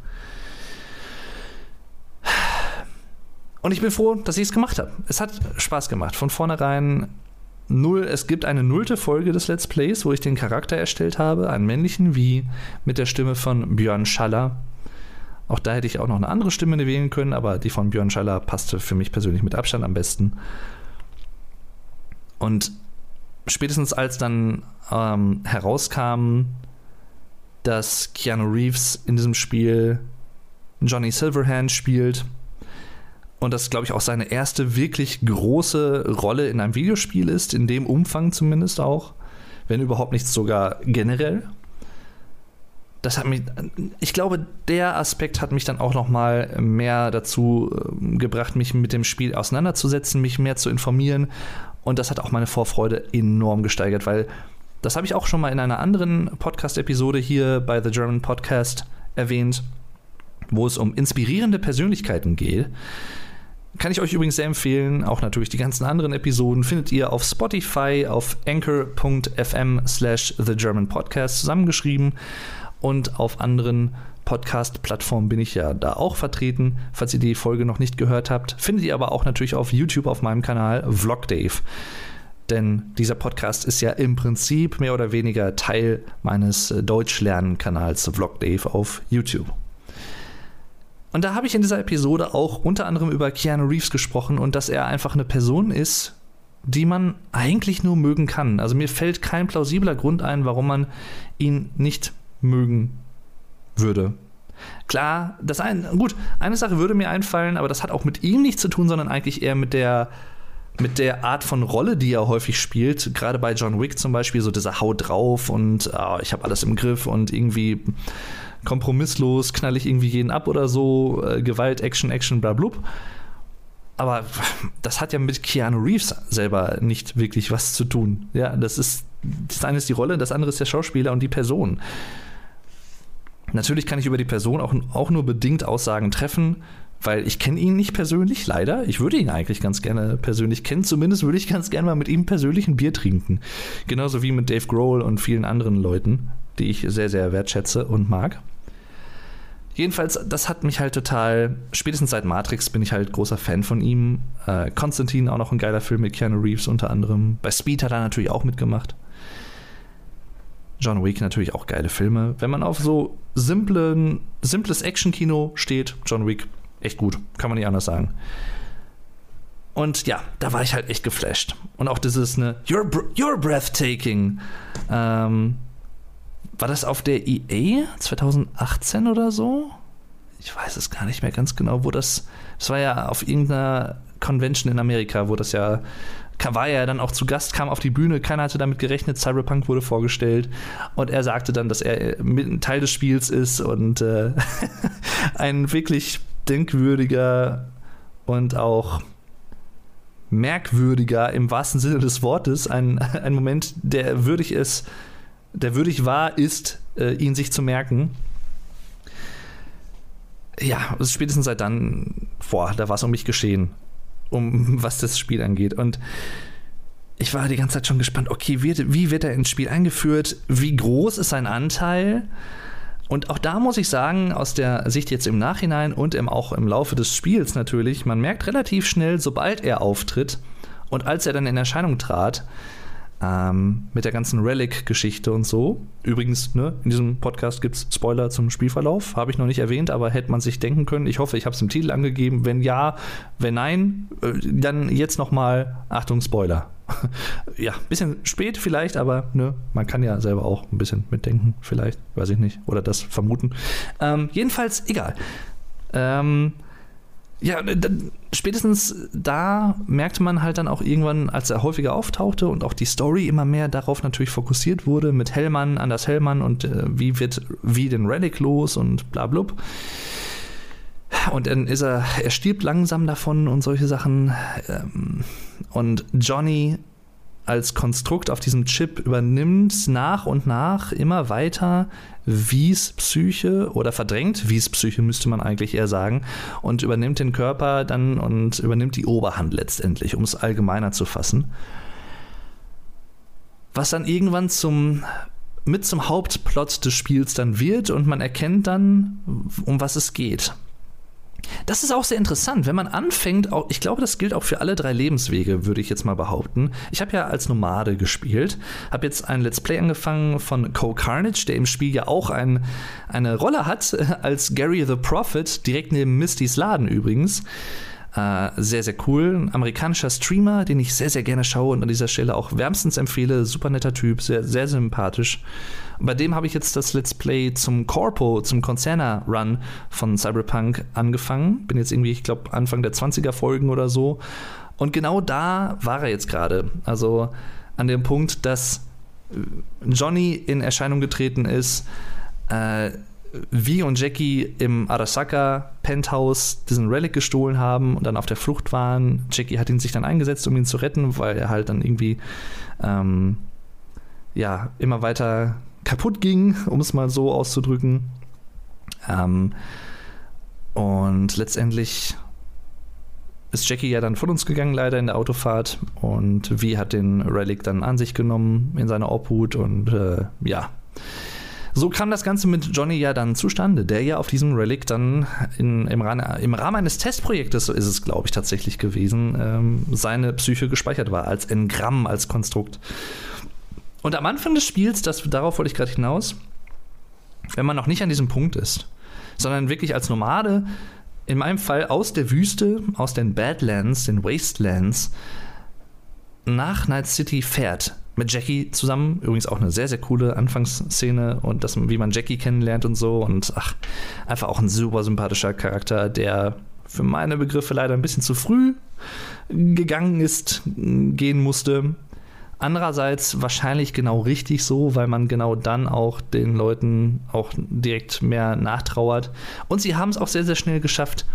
Und ich bin froh, dass ich es gemacht habe. Es hat Spaß gemacht. Von vornherein null, es gibt eine nullte Folge des Let's Plays, wo ich den Charakter erstellt habe, einen männlichen, wie mit der Stimme von Björn Schaller. Auch da hätte ich auch noch eine andere Stimme wählen können, aber die von Björn Schaller passte für mich persönlich mit Abstand am besten. Und spätestens als dann ähm, herauskam, dass Keanu Reeves in diesem Spiel Johnny Silverhand spielt und das, glaube ich, auch seine erste wirklich große Rolle in einem Videospiel ist, in dem Umfang zumindest auch, wenn überhaupt nicht sogar generell das hat mich, ich glaube, der Aspekt hat mich dann auch noch mal mehr dazu ähm, gebracht, mich mit dem Spiel auseinanderzusetzen, mich mehr zu informieren und das hat auch meine Vorfreude enorm gesteigert, weil das habe ich auch schon mal in einer anderen Podcast-Episode hier bei The German Podcast erwähnt, wo es um inspirierende Persönlichkeiten geht. Kann ich euch übrigens sehr empfehlen. Auch natürlich die ganzen anderen Episoden findet ihr auf Spotify, auf anchor.fm slash The German Podcast zusammengeschrieben und auf anderen Podcast-Plattformen bin ich ja da auch vertreten. Falls ihr die Folge noch nicht gehört habt, findet ihr aber auch natürlich auf YouTube auf meinem Kanal Vlog Dave. Denn dieser Podcast ist ja im Prinzip mehr oder weniger Teil meines äh, Deutschlernen-Kanals Vlog Dave auf YouTube. Und da habe ich in dieser Episode auch unter anderem über Keanu Reeves gesprochen und dass er einfach eine Person ist, die man eigentlich nur mögen kann. Also mir fällt kein plausibler Grund ein, warum man ihn nicht mögen würde. Klar, das ein, gut, eine Sache würde mir einfallen, aber das hat auch mit ihm nichts zu tun, sondern eigentlich eher mit der, mit der Art von Rolle, die er häufig spielt. Gerade bei John Wick zum Beispiel, so dieser Haut drauf und oh, ich habe alles im Griff und irgendwie kompromisslos knall ich irgendwie jeden ab oder so, äh, Gewalt, Action, Action, bla blub. Aber das hat ja mit Keanu Reeves selber nicht wirklich was zu tun. Ja, das ist, das eine ist die Rolle, das andere ist der Schauspieler und die Person. Natürlich kann ich über die Person auch, auch nur bedingt Aussagen treffen, weil ich kenne ihn nicht persönlich, leider. Ich würde ihn eigentlich ganz gerne persönlich kennen. Zumindest würde ich ganz gerne mal mit ihm persönlich ein Bier trinken. Genauso wie mit Dave Grohl und vielen anderen Leuten, die ich sehr, sehr wertschätze und mag. Jedenfalls, das hat mich halt total, spätestens seit Matrix bin ich halt großer Fan von ihm. Äh, Konstantin auch noch ein geiler Film mit Keanu Reeves unter anderem. Bei Speed hat er natürlich auch mitgemacht. John Wick natürlich auch geile Filme. Wenn man auf so simplen, simples Action-Kino steht, John Wick, echt gut. Kann man nicht anders sagen. Und ja, da war ich halt echt geflasht. Und auch dieses, ne, You're, you're breathtaking. Ähm, war das auf der EA 2018 oder so? Ich weiß es gar nicht mehr ganz genau, wo das. Das war ja auf irgendeiner Convention in Amerika, wo das ja war er dann auch zu Gast, kam auf die Bühne, keiner hatte damit gerechnet, Cyberpunk wurde vorgestellt und er sagte dann, dass er ein Teil des Spiels ist und äh, ein wirklich denkwürdiger und auch merkwürdiger im wahrsten Sinne des Wortes, ein, ein Moment, der würdig ist, der würdig war, ist, äh, ihn sich zu merken. Ja, spätestens seit dann, boah, da war es um mich geschehen um was das Spiel angeht. Und ich war die ganze Zeit schon gespannt, okay, wie, wie wird er ins Spiel eingeführt? Wie groß ist sein Anteil? Und auch da muss ich sagen, aus der Sicht jetzt im Nachhinein und im, auch im Laufe des Spiels natürlich, man merkt relativ schnell, sobald er auftritt und als er dann in Erscheinung trat, ähm, mit der ganzen Relic-Geschichte und so. Übrigens, ne, in diesem Podcast gibt es Spoiler zum Spielverlauf. Habe ich noch nicht erwähnt, aber hätte man sich denken können. Ich hoffe, ich habe es im Titel angegeben. Wenn ja, wenn nein, äh, dann jetzt nochmal Achtung, Spoiler. ja, bisschen spät vielleicht, aber ne, man kann ja selber auch ein bisschen mitdenken, vielleicht, weiß ich nicht, oder das vermuten. Ähm, jedenfalls, egal. Ähm, ja, spätestens da merkte man halt dann auch irgendwann, als er häufiger auftauchte und auch die Story immer mehr darauf natürlich fokussiert wurde, mit Hellmann, Anders Hellmann und äh, wie wird wie den Relic los und bla blub. Und dann ist er, er stirbt langsam davon und solche Sachen. Ähm, und Johnny als Konstrukt auf diesem Chip übernimmt nach und nach immer weiter Wies Psyche oder verdrängt Wies Psyche, müsste man eigentlich eher sagen, und übernimmt den Körper dann und übernimmt die Oberhand letztendlich, um es allgemeiner zu fassen. Was dann irgendwann zum mit zum Hauptplot des Spiels dann wird und man erkennt dann, um was es geht. Das ist auch sehr interessant, wenn man anfängt, auch, ich glaube, das gilt auch für alle drei Lebenswege, würde ich jetzt mal behaupten. Ich habe ja als Nomade gespielt, habe jetzt ein Let's Play angefangen von Co Carnage, der im Spiel ja auch ein, eine Rolle hat, als Gary the Prophet, direkt neben Misty's Laden übrigens. Äh, sehr, sehr cool. Ein amerikanischer Streamer, den ich sehr, sehr gerne schaue und an dieser Stelle auch wärmstens empfehle. Super netter Typ, sehr, sehr sympathisch. Bei dem habe ich jetzt das Let's Play zum Corpo, zum Concerna-Run von Cyberpunk angefangen. Bin jetzt irgendwie, ich glaube, Anfang der 20er Folgen oder so. Und genau da war er jetzt gerade. Also an dem Punkt, dass Johnny in Erscheinung getreten ist, äh, Vi und Jackie im Arasaka Penthouse diesen Relic gestohlen haben und dann auf der Flucht waren. Jackie hat ihn sich dann eingesetzt, um ihn zu retten, weil er halt dann irgendwie ähm, ja immer weiter kaputt ging, um es mal so auszudrücken. Ähm, und letztendlich ist Jackie ja dann von uns gegangen, leider in der Autofahrt. Und Vi hat den Relic dann an sich genommen in seine Obhut und äh, ja so kam das Ganze mit Johnny ja dann zustande, der ja auf diesem Relic dann in, im, Rahmen, im, Rahmen eines Testprojektes, so ist es, glaube ich, tatsächlich gewesen, ähm, seine Psyche gespeichert war, als Engramm, als Konstrukt. Und am Anfang des Spiels, das, darauf wollte ich gerade hinaus, wenn man noch nicht an diesem Punkt ist, sondern wirklich als Nomade, in meinem Fall aus der Wüste, aus den Badlands, den Wastelands, nach Night City fährt, mit Jackie zusammen. Übrigens auch eine sehr, sehr coole Anfangsszene und das, wie man Jackie kennenlernt und so. Und ach, einfach auch ein super sympathischer Charakter, der für meine Begriffe leider ein bisschen zu früh gegangen ist, gehen musste. Andererseits wahrscheinlich genau richtig so, weil man genau dann auch den Leuten auch direkt mehr nachtrauert. Und sie haben es auch sehr, sehr schnell geschafft,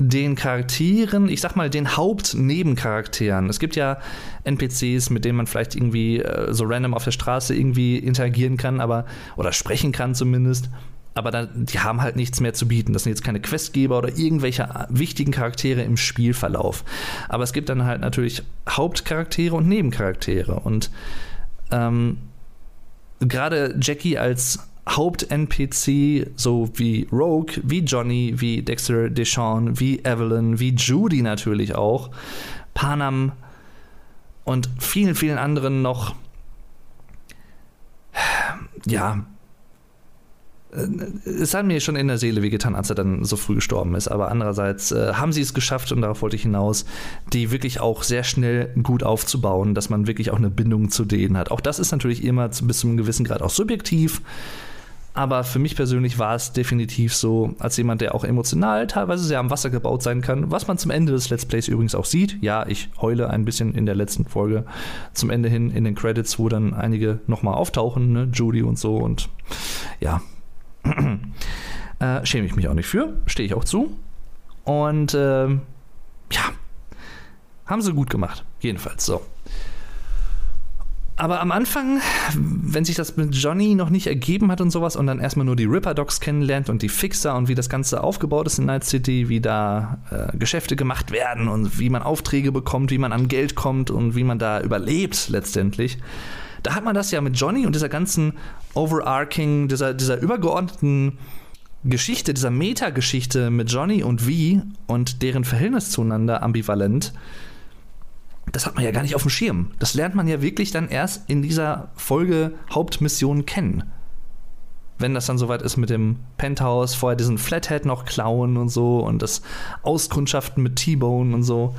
den Charakteren, ich sag mal den Hauptnebencharakteren. Es gibt ja NPCs, mit denen man vielleicht irgendwie äh, so random auf der Straße irgendwie interagieren kann, aber oder sprechen kann zumindest. Aber dann, die haben halt nichts mehr zu bieten. Das sind jetzt keine Questgeber oder irgendwelche wichtigen Charaktere im Spielverlauf. Aber es gibt dann halt natürlich Hauptcharaktere und Nebencharaktere. Und ähm, gerade Jackie als Haupt-NPC, so wie Rogue, wie Johnny, wie Dexter Deshawn, wie Evelyn, wie Judy natürlich auch, Panam und vielen, vielen anderen noch, ja, es hat mir schon in der Seele wehgetan, als er dann so früh gestorben ist. Aber andererseits äh, haben sie es geschafft, und darauf wollte ich hinaus, die wirklich auch sehr schnell gut aufzubauen, dass man wirklich auch eine Bindung zu denen hat. Auch das ist natürlich immer bis zu einem gewissen Grad auch subjektiv. Aber für mich persönlich war es definitiv so, als jemand, der auch emotional teilweise sehr am Wasser gebaut sein kann, was man zum Ende des Let's Plays übrigens auch sieht. Ja, ich heule ein bisschen in der letzten Folge zum Ende hin in den Credits, wo dann einige nochmal auftauchen, ne? Judy und so und ja. Äh, schäme ich mich auch nicht für, stehe ich auch zu. Und äh, ja, haben sie gut gemacht, jedenfalls so. Aber am Anfang, wenn sich das mit Johnny noch nicht ergeben hat und sowas und dann erstmal nur die Ripper Dogs kennenlernt und die Fixer und wie das Ganze aufgebaut ist in Night City, wie da äh, Geschäfte gemacht werden und wie man Aufträge bekommt, wie man an Geld kommt und wie man da überlebt letztendlich, da hat man das ja mit Johnny und dieser ganzen overarching, dieser, dieser übergeordneten Geschichte, dieser Metageschichte mit Johnny und Vi und deren Verhältnis zueinander ambivalent, das hat man ja gar nicht auf dem Schirm. Das lernt man ja wirklich dann erst in dieser Folge Hauptmission kennen. Wenn das dann soweit ist mit dem Penthouse, vorher diesen Flathead noch klauen und so und das Auskundschaften mit T-Bone und so.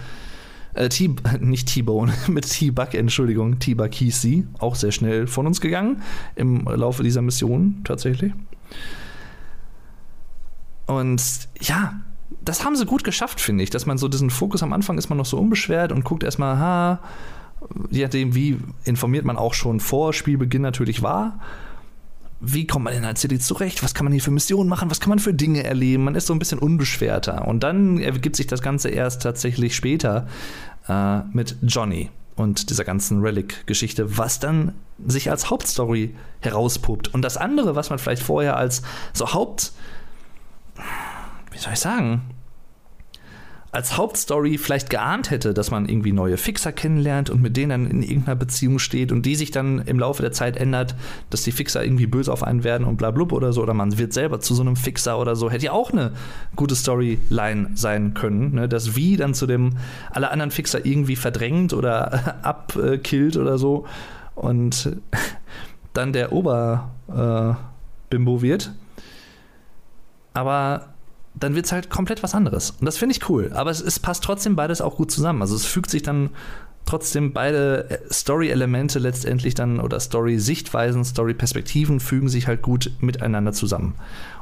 Äh, T nicht T-Bone, mit T-Bug, Entschuldigung, T-Bug hieß sie. Auch sehr schnell von uns gegangen im Laufe dieser Mission tatsächlich. Und ja, das haben sie gut geschafft, finde ich, dass man so diesen Fokus am Anfang ist man noch so unbeschwert und guckt erstmal, ha, je nachdem, wie informiert man auch schon vor Spielbeginn natürlich war. Wie kommt man in der City zurecht? Was kann man hier für Missionen machen? Was kann man für Dinge erleben? Man ist so ein bisschen unbeschwerter. Und dann ergibt sich das Ganze erst tatsächlich später äh, mit Johnny und dieser ganzen Relic-Geschichte, was dann sich als Hauptstory herauspuppt. Und das andere, was man vielleicht vorher als so Haupt wie soll ich sagen, als Hauptstory vielleicht geahnt hätte, dass man irgendwie neue Fixer kennenlernt und mit denen dann in irgendeiner Beziehung steht und die sich dann im Laufe der Zeit ändert, dass die Fixer irgendwie böse auf einen werden und bla blub oder so, oder man wird selber zu so einem Fixer oder so, hätte ja auch eine gute Storyline sein können, ne? dass wie dann zu dem alle anderen Fixer irgendwie verdrängt oder abkillt oder so und dann der Oberbimbo äh, wird. Aber dann wird es halt komplett was anderes. Und das finde ich cool. Aber es, es, passt trotzdem beides auch gut zusammen. Also es fügt sich dann trotzdem beide äh, Story-Elemente letztendlich dann oder Story-Sichtweisen, Story-Perspektiven fügen sich halt gut miteinander zusammen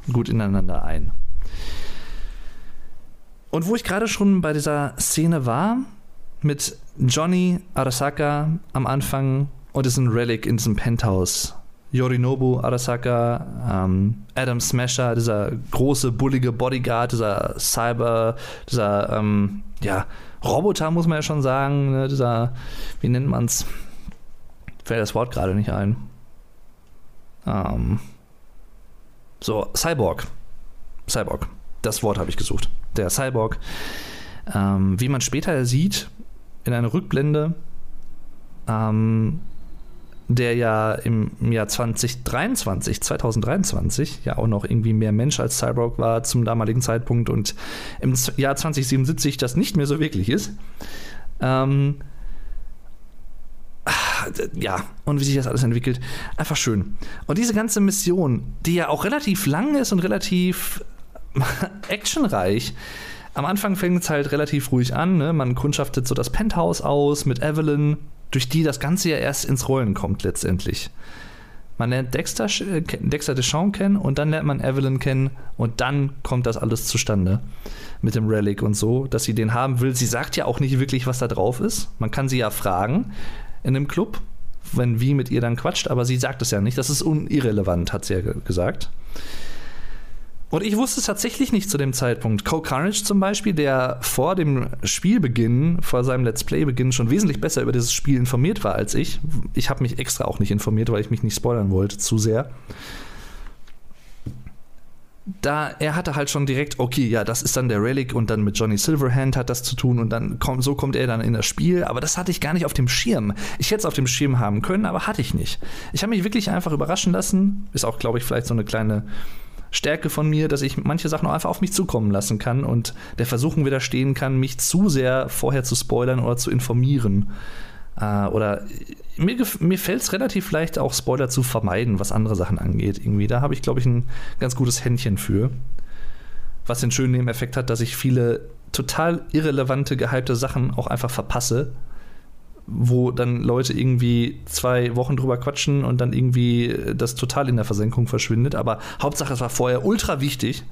und gut ineinander ein. Und wo ich gerade schon bei dieser Szene war, mit Johnny Arasaka am Anfang und diesem Relic in diesem Penthouse Yorinobu Arasaka, ähm, Adam Smasher, dieser große, bullige Bodyguard, dieser Cyber, dieser, ähm, ja, Roboter, muss man ja schon sagen, ne? dieser, wie nennt man's? Fällt das Wort gerade nicht ein. Ähm, so, Cyborg. Cyborg. Das Wort habe ich gesucht. Der Cyborg. Ähm, wie man später sieht, in einer Rückblende, ähm, der ja im Jahr 2023, 2023 ja auch noch irgendwie mehr Mensch als Cyborg war zum damaligen Zeitpunkt und im Jahr 2077 das nicht mehr so wirklich ist. Ähm, ja, und wie sich das alles entwickelt, einfach schön. Und diese ganze Mission, die ja auch relativ lang ist und relativ actionreich, am Anfang fängt es halt relativ ruhig an. Ne? Man kundschaftet so das Penthouse aus mit Evelyn, durch die das Ganze ja erst ins Rollen kommt letztendlich. Man lernt Dexter, äh, Dexter Deschamps kennen und dann lernt man Evelyn kennen und dann kommt das alles zustande mit dem Relic und so, dass sie den haben will. Sie sagt ja auch nicht wirklich, was da drauf ist. Man kann sie ja fragen in dem Club, wenn wie mit ihr dann quatscht, aber sie sagt es ja nicht. Das ist irrelevant, hat sie ja gesagt. Und ich wusste es tatsächlich nicht zu dem Zeitpunkt. Cole Carnage zum Beispiel, der vor dem Spielbeginn, vor seinem Let's Play-Beginn schon wesentlich besser über dieses Spiel informiert war als ich. Ich habe mich extra auch nicht informiert, weil ich mich nicht spoilern wollte, zu sehr. Da, er hatte halt schon direkt, okay, ja, das ist dann der Relic und dann mit Johnny Silverhand hat das zu tun und dann kommt, so kommt er dann in das Spiel, aber das hatte ich gar nicht auf dem Schirm. Ich hätte es auf dem Schirm haben können, aber hatte ich nicht. Ich habe mich wirklich einfach überraschen lassen. Ist auch, glaube ich, vielleicht so eine kleine Stärke von mir, dass ich manche Sachen auch einfach auf mich zukommen lassen kann und der Versuchung widerstehen kann, mich zu sehr vorher zu spoilern oder zu informieren. Äh, oder mir, mir fällt es relativ leicht, auch Spoiler zu vermeiden, was andere Sachen angeht. Irgendwie. Da habe ich, glaube ich, ein ganz gutes Händchen für. Was den schönen Nebeneffekt hat, dass ich viele total irrelevante, gehypte Sachen auch einfach verpasse wo dann Leute irgendwie zwei Wochen drüber quatschen und dann irgendwie das total in der Versenkung verschwindet. Aber Hauptsache, es war vorher ultra wichtig.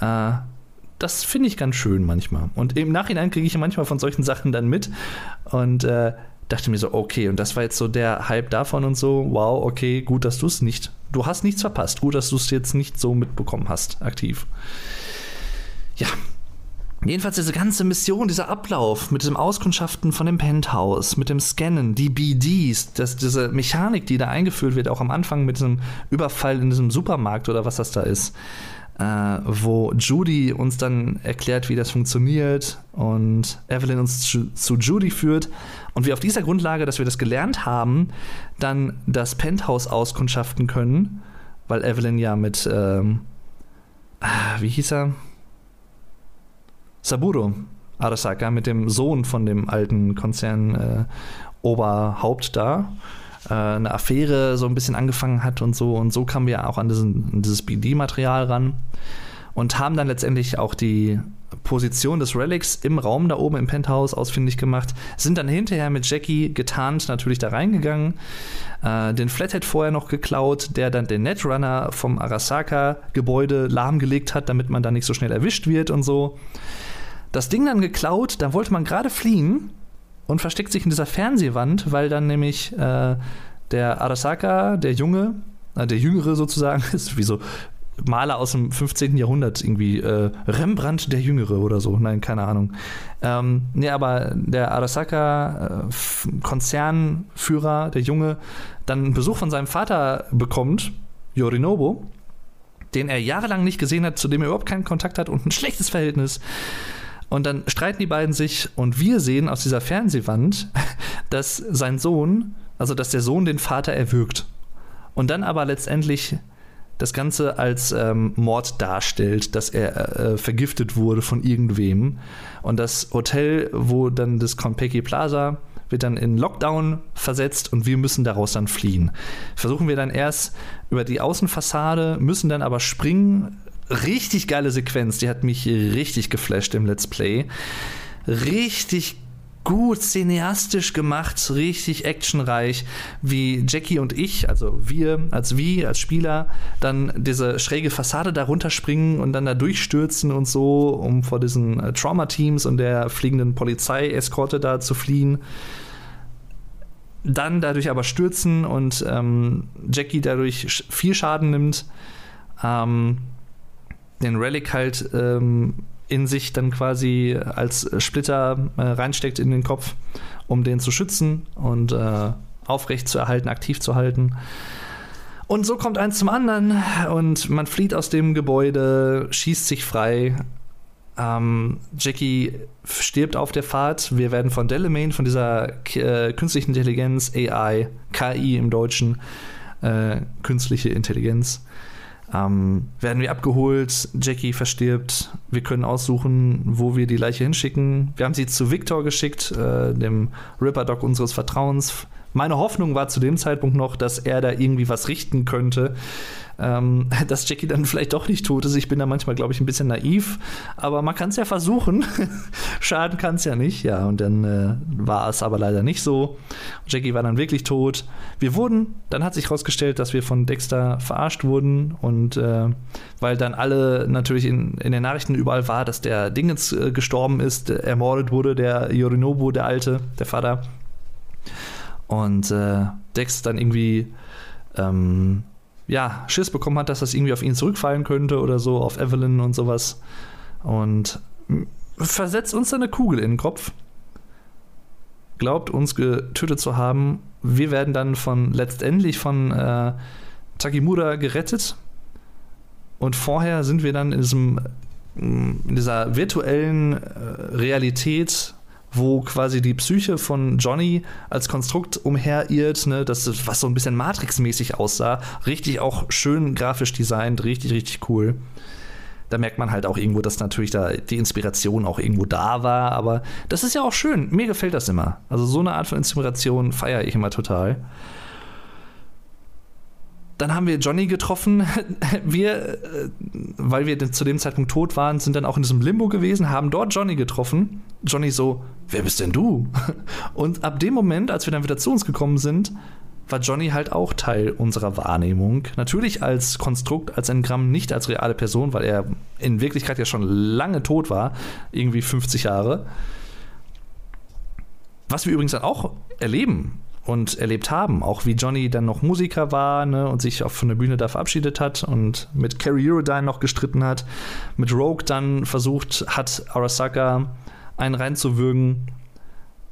Äh, das finde ich ganz schön manchmal. Und im Nachhinein kriege ich manchmal von solchen Sachen dann mit und äh, dachte mir so, okay, und das war jetzt so der Hype davon und so, wow, okay, gut, dass du es nicht, du hast nichts verpasst, gut, dass du es jetzt nicht so mitbekommen hast, aktiv. Ja, Jedenfalls diese ganze Mission, dieser Ablauf mit dem Auskundschaften von dem Penthouse, mit dem Scannen, die BDs, das, diese Mechanik, die da eingeführt wird, auch am Anfang mit diesem Überfall in diesem Supermarkt oder was das da ist. äh, wo Judy uns dann erklärt, wie das funktioniert und Evelyn uns zu, zu, Judy führt und wir auf dieser Grundlage, dass wir das gelernt haben, dann das Penthouse auskundschaften können, weil Evelyn ja mit, ähm, ah, wie hieß er? Saburo Arasaka, mit dem Sohn von dem alten Konzern äh, Oberhaupt da, äh, eine Affäre so ein bisschen angefangen hat und so. Und so kamen wir auch an, diesen, an dieses BD-Material ran und haben dann letztendlich auch die Position des Relics im Raum da oben im Penthouse ausfindig gemacht, sind dann hinterher mit Jackie getarnt natürlich da reingegangen, äh, den Flathead vorher noch geklaut, der dann den Netrunner vom Arasaka-Gebäude lahmgelegt hat, damit man da nicht so schnell erwischt wird und so. Das Ding dann geklaut, dann wollte man gerade fliehen und versteckt sich in dieser Fernsehwand, weil dann nämlich äh, der Arasaka, der Junge, äh, der Jüngere sozusagen, ist wie so Maler aus dem 15. Jahrhundert, irgendwie äh, Rembrandt der Jüngere oder so, nein, keine Ahnung. Ähm, nee, aber der Arasaka-Konzernführer, äh, der Junge, dann einen Besuch von seinem Vater bekommt, Yorinobu, den er jahrelang nicht gesehen hat, zu dem er überhaupt keinen Kontakt hat und ein schlechtes Verhältnis. Und dann streiten die beiden sich und wir sehen aus dieser Fernsehwand, dass sein Sohn, also dass der Sohn den Vater erwürgt. Und dann aber letztendlich das Ganze als ähm, Mord darstellt, dass er äh, vergiftet wurde von irgendwem. Und das Hotel, wo dann das Konpeki Plaza wird dann in Lockdown versetzt und wir müssen daraus dann fliehen. Versuchen wir dann erst über die Außenfassade, müssen dann aber springen, richtig geile Sequenz, die hat mich richtig geflasht im Let's Play. Richtig gut cineastisch gemacht, richtig actionreich, wie Jackie und ich, also wir als wie als Spieler, dann diese schräge Fassade darunter springen und dann da durchstürzen und so, um vor diesen äh, Trauma-Teams und der fliegenden Polizei-Eskorte da zu fliehen. Dann dadurch aber stürzen und ähm, Jackie dadurch viel Schaden nimmt. Ähm, den Relic halt ähm, in sich dann quasi als Splitter äh, reinsteckt in den Kopf, um den zu schützen und äh, aufrecht zu erhalten, aktiv zu halten. Und so kommt eins zum anderen und man flieht aus dem Gebäude, schießt sich frei. Ähm, Jackie stirbt auf der Fahrt. Wir werden von Delamain, von dieser äh, künstlichen Intelligenz, AI, KI im Deutschen, äh, künstliche Intelligenz, ähm, werden wir abgeholt, Jackie verstirbt, wir können aussuchen, wo wir die Leiche hinschicken. Wir haben sie zu Victor geschickt, äh, dem Ripper-Dog unseres Vertrauens. Meine Hoffnung war zu dem Zeitpunkt noch, dass er da irgendwie was richten könnte ähm, dass Jackie dann vielleicht doch nicht tot ist. Ich bin da manchmal, glaube ich, ein bisschen naiv, aber man kann es ja versuchen. Schaden kann es ja nicht. Ja, und dann äh, war es aber leider nicht so. Jackie war dann wirklich tot. Wir wurden, dann hat sich herausgestellt, dass wir von Dexter verarscht wurden und äh, weil dann alle natürlich in, in den Nachrichten überall war, dass der Dingens äh, gestorben ist, ermordet wurde, der Yorinobu, der Alte, der Vater. Und äh, Dex dann irgendwie ähm, ja, Schiss bekommen hat, dass das irgendwie auf ihn zurückfallen könnte oder so, auf Evelyn und sowas. Und versetzt uns eine Kugel in den Kopf. Glaubt uns getötet zu haben. Wir werden dann von letztendlich von äh, Takimura gerettet. Und vorher sind wir dann in diesem in dieser virtuellen äh, Realität wo quasi die Psyche von Johnny als Konstrukt umherirrt, ne, das, was so ein bisschen Matrix-mäßig aussah. Richtig auch schön grafisch designt, richtig, richtig cool. Da merkt man halt auch irgendwo, dass natürlich da die Inspiration auch irgendwo da war, aber das ist ja auch schön. Mir gefällt das immer. Also so eine Art von Inspiration feiere ich immer total. Dann haben wir Johnny getroffen. Wir, äh, weil wir zu dem Zeitpunkt tot waren, sind dann auch in diesem Limbo gewesen, haben dort Johnny getroffen. Johnny so, wer bist denn du? Und ab dem Moment, als wir dann wieder zu uns gekommen sind, war Johnny halt auch Teil unserer Wahrnehmung. Natürlich als Konstrukt, als Engramm, nicht als reale Person, weil er in Wirklichkeit ja schon lange tot war, irgendwie 50 Jahre. Was wir übrigens dann auch erleben und erlebt haben. Auch wie Johnny dann noch Musiker war ne, und sich auch von der Bühne da verabschiedet hat und mit Carrie Eurodyne noch gestritten hat, mit Rogue dann versucht hat, Arasaka einen reinzuwürgen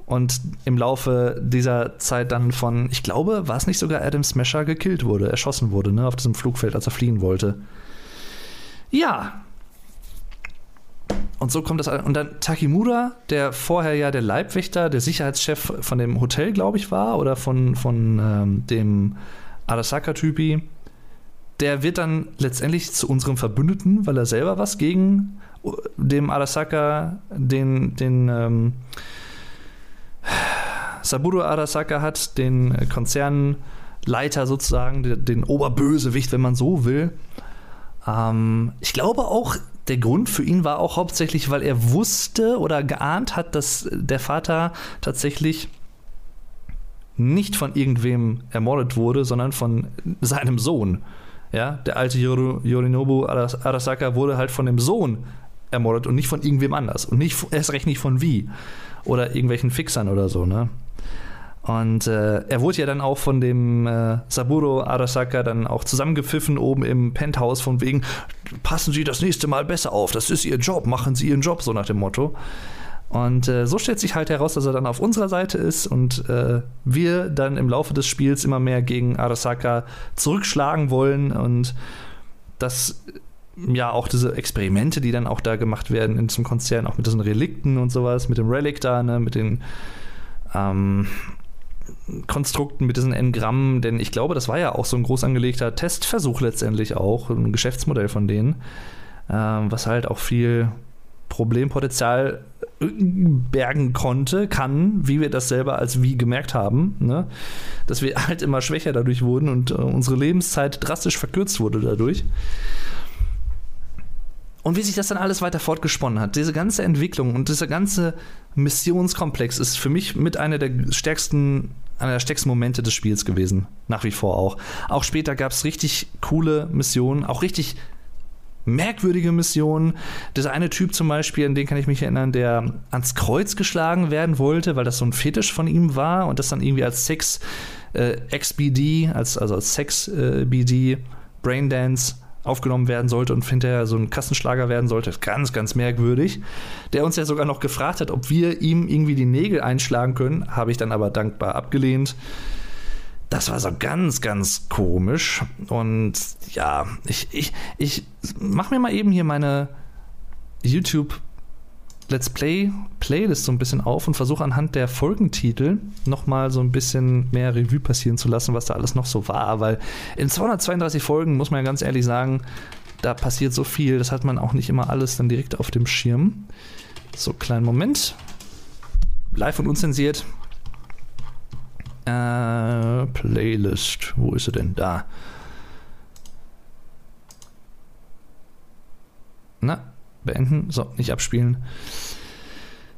und im Laufe dieser Zeit dann von, ich glaube, war es nicht sogar Adam Smasher gekillt wurde, erschossen wurde, ne, auf diesem Flugfeld, als er fliehen wollte. Ja. Und so kommt das. Und dann Takimura, der vorher ja der Leibwächter, der Sicherheitschef von dem Hotel, glaube ich, war, oder von, von ähm, dem Arasaka-Typi, der wird dann letztendlich zu unserem Verbündeten, weil er selber was gegen äh, dem Arasaka, den, den ähm, Saburo Arasaka hat, den Konzernleiter sozusagen, den, den Oberbösewicht, wenn man so will. Ähm, ich glaube auch, der Grund für ihn war auch hauptsächlich, weil er wusste oder geahnt hat, dass der Vater tatsächlich nicht von irgendwem ermordet wurde, sondern von seinem Sohn. Ja, der alte Yorinobu Arasaka wurde halt von dem Sohn ermordet und nicht von irgendwem anders. Und nicht, erst recht nicht von wie. Oder irgendwelchen Fixern oder so, ne? Und äh, er wurde ja dann auch von dem äh, Saburo Arasaka dann auch zusammengepfiffen oben im Penthouse von wegen, passen Sie das nächste Mal besser auf, das ist Ihr Job, machen Sie Ihren Job, so nach dem Motto. Und äh, so stellt sich halt heraus, dass er dann auf unserer Seite ist und äh, wir dann im Laufe des Spiels immer mehr gegen Arasaka zurückschlagen wollen und das ja auch diese Experimente, die dann auch da gemacht werden in diesem Konzern, auch mit diesen Relikten und sowas, mit dem Relic da, ne, mit den ähm, Konstrukten, mit diesen Engrammen, denn ich glaube, das war ja auch so ein groß angelegter Testversuch letztendlich auch, ein Geschäftsmodell von denen, ähm, was halt auch viel Problempotenzial bergen konnte, kann, wie wir das selber als wie gemerkt haben, ne? dass wir halt immer schwächer dadurch wurden und äh, unsere Lebenszeit drastisch verkürzt wurde dadurch. Und wie sich das dann alles weiter fortgesponnen hat, diese ganze Entwicklung und dieser ganze Missionskomplex ist für mich mit einer der stärksten, einer der stärksten Momente des Spiels gewesen. Nach wie vor auch. Auch später gab es richtig coole Missionen, auch richtig merkwürdige Missionen. Dieser eine Typ zum Beispiel, an den kann ich mich erinnern, der ans Kreuz geschlagen werden wollte, weil das so ein Fetisch von ihm war und das dann irgendwie als Sex äh, XBD, als, also als Sex äh, BD, Braindance aufgenommen werden sollte und hinterher so ein Kassenschlager werden sollte. Ganz, ganz merkwürdig. Der uns ja sogar noch gefragt hat, ob wir ihm irgendwie die Nägel einschlagen können. Habe ich dann aber dankbar abgelehnt. Das war so ganz, ganz komisch. Und ja, ich, ich, ich mach mir mal eben hier meine YouTube Let's Play Playlist so ein bisschen auf und versuche anhand der Folgentitel nochmal so ein bisschen mehr Revue passieren zu lassen, was da alles noch so war. Weil in 232 Folgen, muss man ja ganz ehrlich sagen, da passiert so viel, das hat man auch nicht immer alles dann direkt auf dem Schirm. So, kleinen Moment. Live und unzensiert. Äh, Playlist. Wo ist sie denn? Da. Na, beenden. So, nicht abspielen.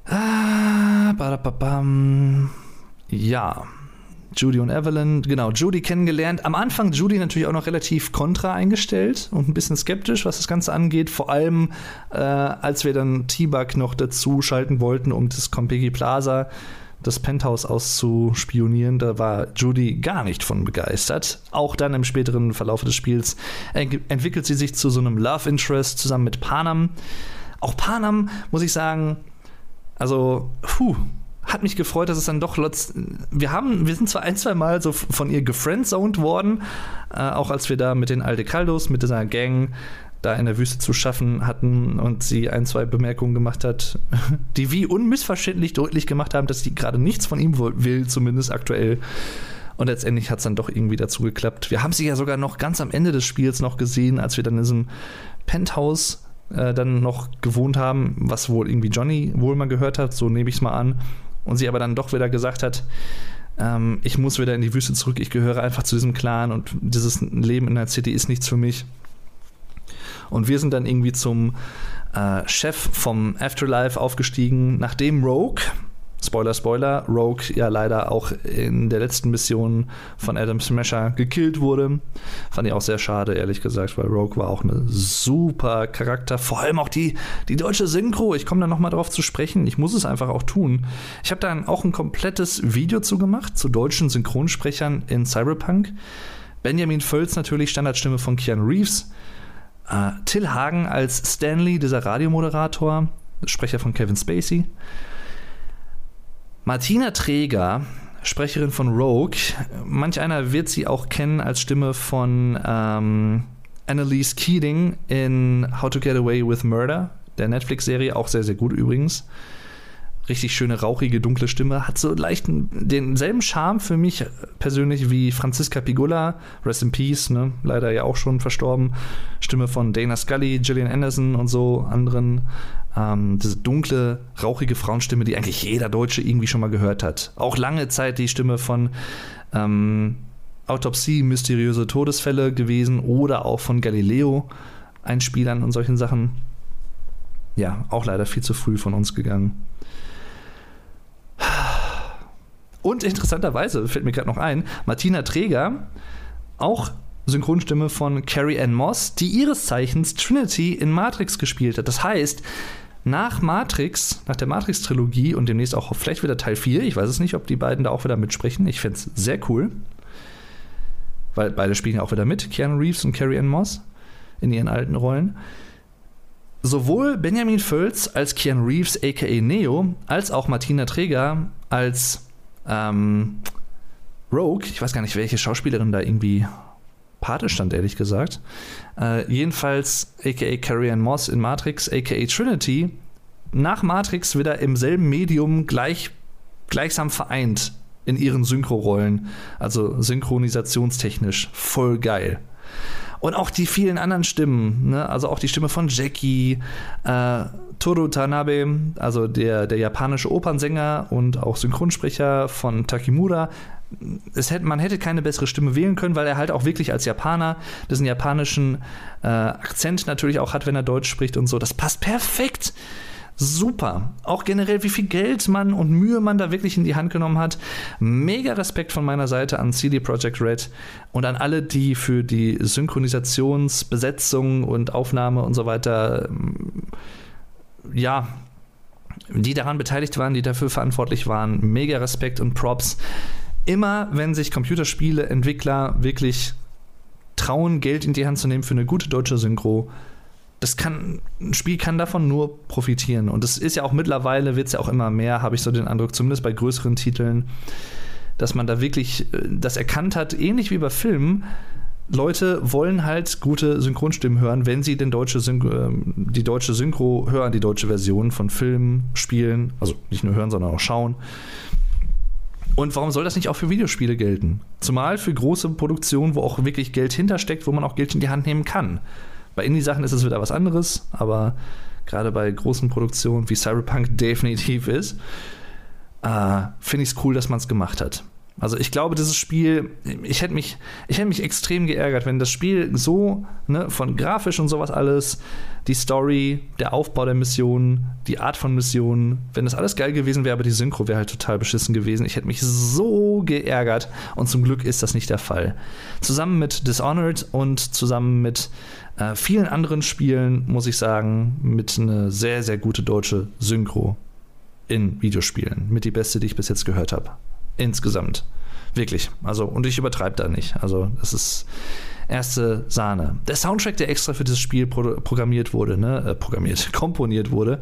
Ah, badababam. Ja. Judy und Evelyn, genau, Judy kennengelernt. Am Anfang Judy natürlich auch noch relativ kontra eingestellt und ein bisschen skeptisch, was das Ganze angeht. Vor allem, äh, als wir dann T-Bug noch dazu schalten wollten, um das Compegi Plaza das Penthouse auszuspionieren. Da war Judy gar nicht von begeistert. Auch dann im späteren Verlauf des Spiels entwickelt sie sich zu so einem Love Interest zusammen mit Panam. Auch Panam, muss ich sagen, also, puh, hat mich gefreut, dass es dann doch wir haben wir sind zwar ein zwei Mal so von ihr gefriendzoned worden, äh, auch als wir da mit den Alte Caldos mit dieser Gang da in der Wüste zu schaffen hatten und sie ein, zwei Bemerkungen gemacht hat, die wie unmissverständlich deutlich gemacht haben, dass sie gerade nichts von ihm will, zumindest aktuell. Und letztendlich hat es dann doch irgendwie dazu geklappt. Wir haben sie ja sogar noch ganz am Ende des Spiels noch gesehen, als wir dann in diesem Penthouse äh, dann noch gewohnt haben, was wohl irgendwie Johnny wohl mal gehört hat, so nehme ich es mal an. Und sie aber dann doch wieder gesagt hat, ähm, ich muss wieder in die Wüste zurück, ich gehöre einfach zu diesem Clan und dieses Leben in der City ist nichts für mich. Und wir sind dann irgendwie zum äh, Chef vom Afterlife aufgestiegen, nachdem Rogue, Spoiler, Spoiler, Rogue ja leider auch in der letzten Mission von Adam Smasher gekillt wurde. Fand ich auch sehr schade, ehrlich gesagt, weil Rogue war auch ein super Charakter. Vor allem auch die, die deutsche Synchro. Ich komme da nochmal drauf zu sprechen. Ich muss es einfach auch tun. Ich habe da auch ein komplettes Video zu gemacht, zu deutschen Synchronsprechern in Cyberpunk. Benjamin Völz natürlich, Standardstimme von Keanu Reeves. Äh, Till Hagen als Stanley, dieser Radiomoderator, Sprecher von Kevin Spacey. Martina Träger, Sprecherin von Rogue. Manch einer wird sie auch kennen als Stimme von ähm, Annalise Keating in How to Get Away with Murder, der Netflix-Serie, auch sehr, sehr gut übrigens richtig schöne, rauchige, dunkle Stimme. Hat so leicht denselben Charme für mich persönlich wie Franziska Pigula, Rest in Peace, ne? leider ja auch schon verstorben. Stimme von Dana Scully, Gillian Anderson und so anderen. Ähm, diese dunkle, rauchige Frauenstimme, die eigentlich jeder Deutsche irgendwie schon mal gehört hat. Auch lange Zeit die Stimme von ähm, Autopsie, mysteriöse Todesfälle gewesen oder auch von Galileo, Einspielern und solchen Sachen. Ja, auch leider viel zu früh von uns gegangen. Und interessanterweise fällt mir gerade noch ein, Martina Träger, auch Synchronstimme von Carrie Ann Moss, die ihres Zeichens Trinity in Matrix gespielt hat. Das heißt, nach Matrix, nach der Matrix-Trilogie und demnächst auch vielleicht wieder Teil 4, ich weiß es nicht, ob die beiden da auch wieder mitsprechen. Ich fände es sehr cool. Weil beide spielen ja auch wieder mit, Keanu Reeves und Carrie Ann Moss in ihren alten Rollen. Sowohl Benjamin Völz als Keanu Reeves, aka Neo, als auch Martina Träger als ähm, Rogue, ich weiß gar nicht, welche Schauspielerin da irgendwie Pate stand, ehrlich gesagt. Äh, jedenfalls, aka Carrie Ann Moss in Matrix, aka Trinity, nach Matrix wieder im selben Medium gleich, gleichsam vereint in ihren Synchro-Rollen. Also synchronisationstechnisch. Voll geil. Und auch die vielen anderen Stimmen, ne? also auch die Stimme von Jackie, äh, Toru Tanabe, also der, der japanische Opernsänger und auch Synchronsprecher von Takimura. Es hätte, man hätte keine bessere Stimme wählen können, weil er halt auch wirklich als Japaner diesen japanischen äh, Akzent natürlich auch hat, wenn er Deutsch spricht und so. Das passt perfekt super. Auch generell, wie viel Geld man und Mühe man da wirklich in die Hand genommen hat. Mega Respekt von meiner Seite an CD Projekt Red und an alle, die für die Synchronisationsbesetzung und Aufnahme und so weiter ja, die daran beteiligt waren, die dafür verantwortlich waren, mega Respekt und Props. Immer wenn sich Computerspiele-Entwickler wirklich trauen, Geld in die Hand zu nehmen für eine gute deutsche Synchro, das kann, ein Spiel kann davon nur profitieren. Und das ist ja auch mittlerweile, wird es ja auch immer mehr, habe ich so den Eindruck, zumindest bei größeren Titeln, dass man da wirklich äh, das erkannt hat, ähnlich wie bei Filmen, Leute wollen halt gute Synchronstimmen hören, wenn sie den deutsche Synchro, äh, die deutsche Synchro hören, die deutsche Version von Filmen, Spielen, also nicht nur hören, sondern auch schauen. Und warum soll das nicht auch für Videospiele gelten? Zumal für große Produktionen, wo auch wirklich Geld hintersteckt, wo man auch Geld in die Hand nehmen kann. Bei Indie-Sachen ist es wieder was anderes, aber gerade bei großen Produktionen, wie Cyberpunk definitiv ist, äh, finde ich es cool, dass man es gemacht hat. Also ich glaube, dieses Spiel, ich hätte mich, ich hätte mich extrem geärgert, wenn das Spiel so, ne, von grafisch und sowas alles, die Story, der Aufbau der Missionen, die Art von Missionen, wenn das alles geil gewesen wäre, aber die Synchro wäre halt total beschissen gewesen. Ich hätte mich so geärgert und zum Glück ist das nicht der Fall. Zusammen mit Dishonored und zusammen mit äh, vielen anderen Spielen, muss ich sagen, mit einer sehr, sehr gute deutsche Synchro in Videospielen. Mit die beste, die ich bis jetzt gehört habe insgesamt. Wirklich. Also, und ich übertreibe da nicht. Also, das ist erste Sahne. Der Soundtrack, der extra für dieses Spiel pro programmiert wurde, ne, äh, programmiert, komponiert wurde.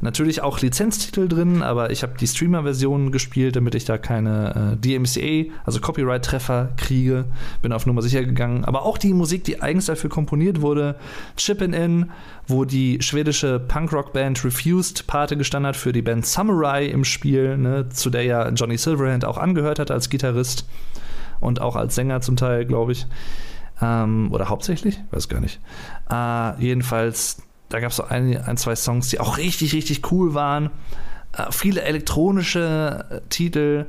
Natürlich auch Lizenztitel drin, aber ich habe die Streamer-Version gespielt, damit ich da keine äh, DMCA, also Copyright-Treffer kriege. Bin auf Nummer sicher gegangen. Aber auch die Musik, die eigens dafür komponiert wurde, Chippin' In, wo die schwedische Punkrock-Band Refused Pate gestanden hat für die Band Samurai im Spiel, ne, zu der ja Johnny Silverhand auch angehört hat als Gitarrist und auch als Sänger zum Teil, glaube ich. Ähm, oder hauptsächlich? Weiß gar nicht. Äh, jedenfalls, da gab es so ein, ein, zwei Songs, die auch richtig, richtig cool waren. Äh, viele elektronische äh, Titel,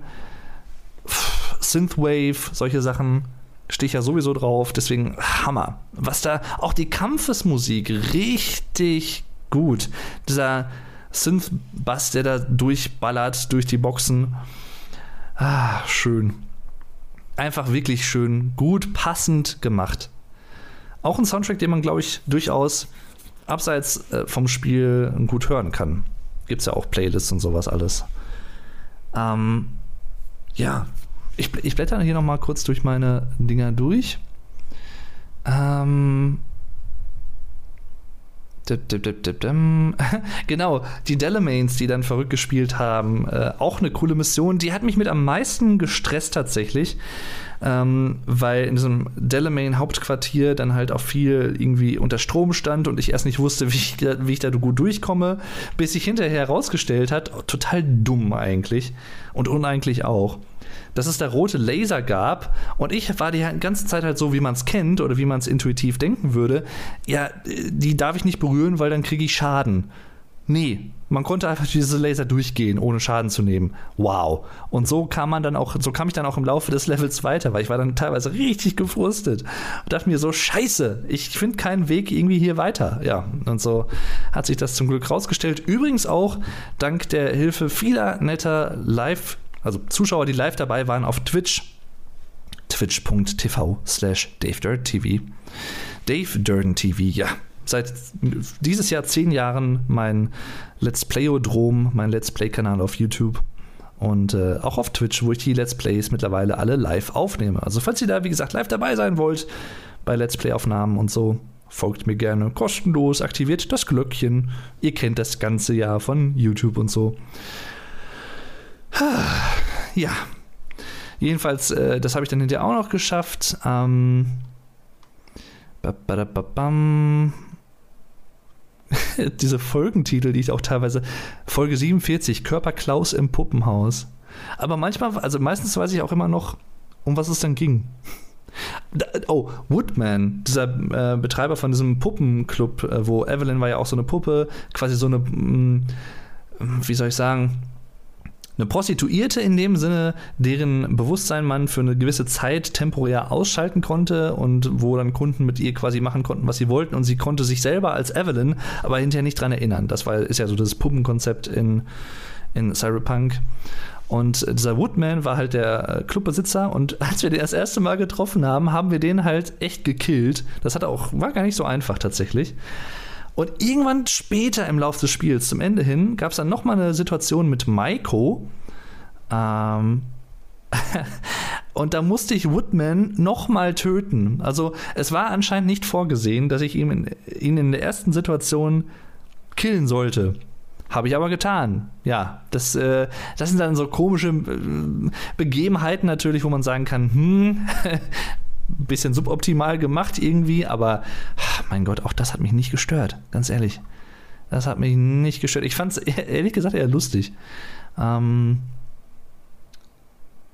Pff, Synthwave, solche Sachen. Stehe ich ja sowieso drauf, deswegen Hammer. Was da, auch die Kampfesmusik, richtig gut. Dieser Synth-Bass, der da durchballert durch die Boxen. Ah, schön einfach wirklich schön, gut, passend gemacht. Auch ein Soundtrack, den man, glaube ich, durchaus abseits äh, vom Spiel gut hören kann. Gibt es ja auch Playlists und sowas alles. Ähm, ja, ich, ich blätter hier nochmal kurz durch meine Dinger durch. Ähm, Genau, die Delamains, die dann verrückt gespielt haben, äh, auch eine coole Mission. Die hat mich mit am meisten gestresst tatsächlich, ähm, weil in diesem Delamain Hauptquartier dann halt auch viel irgendwie unter Strom stand und ich erst nicht wusste, wie ich, wie ich da gut durchkomme, bis sich hinterher herausgestellt hat, total dumm eigentlich und uneigentlich auch dass es da rote Laser gab und ich war die ganze Zeit halt so, wie man es kennt oder wie man es intuitiv denken würde. Ja, die darf ich nicht berühren, weil dann kriege ich Schaden. Nee, man konnte einfach diese Laser durchgehen, ohne Schaden zu nehmen. Wow. Und so kam man dann auch, so kam ich dann auch im Laufe des Levels weiter, weil ich war dann teilweise richtig gefrustet und dachte mir so, scheiße, ich finde keinen Weg irgendwie hier weiter. Ja, und so hat sich das zum Glück rausgestellt. Übrigens auch dank der Hilfe vieler netter Live- also Zuschauer, die live dabei waren auf Twitch, twitch.tv slash DaveDurdenTV. Dave Durden TV, ja. Seit dieses Jahr zehn Jahren mein Let's Playodrom, mein Let's Play-Kanal auf YouTube und äh, auch auf Twitch, wo ich die Let's Plays mittlerweile alle live aufnehme. Also falls ihr da, wie gesagt, live dabei sein wollt bei Let's Play-Aufnahmen und so, folgt mir gerne kostenlos, aktiviert das Glöckchen. Ihr kennt das ganze Jahr von YouTube und so. Ja. Jedenfalls, äh, das habe ich dann hinterher auch noch geschafft. Ähm, Diese Folgentitel, die ich auch teilweise. Folge 47, Körper Klaus im Puppenhaus. Aber manchmal, also meistens weiß ich auch immer noch, um was es dann ging. Oh, Woodman, dieser äh, Betreiber von diesem Puppenclub, äh, wo Evelyn war ja auch so eine Puppe, quasi so eine, mh, mm, wie soll ich sagen, eine Prostituierte in dem Sinne, deren Bewusstsein man für eine gewisse Zeit temporär ausschalten konnte und wo dann Kunden mit ihr quasi machen konnten, was sie wollten und sie konnte sich selber als Evelyn aber hinterher nicht dran erinnern. Das war, ist ja so das Puppenkonzept in, in Cyberpunk. Und dieser Woodman war halt der Clubbesitzer und als wir den das erste Mal getroffen haben, haben wir den halt echt gekillt. Das hat auch, war gar nicht so einfach tatsächlich. Und irgendwann später im Laufe des Spiels, zum Ende hin, gab es dann nochmal eine Situation mit Maiko. Ähm, und da musste ich Woodman nochmal töten. Also es war anscheinend nicht vorgesehen, dass ich ihn in, ihn in der ersten Situation killen sollte. Habe ich aber getan. Ja, das, äh, das sind dann so komische äh, Begebenheiten natürlich, wo man sagen kann, hm, bisschen suboptimal gemacht irgendwie, aber mein Gott, auch das hat mich nicht gestört, ganz ehrlich. Das hat mich nicht gestört. Ich fand es ehrlich gesagt eher lustig. Ähm,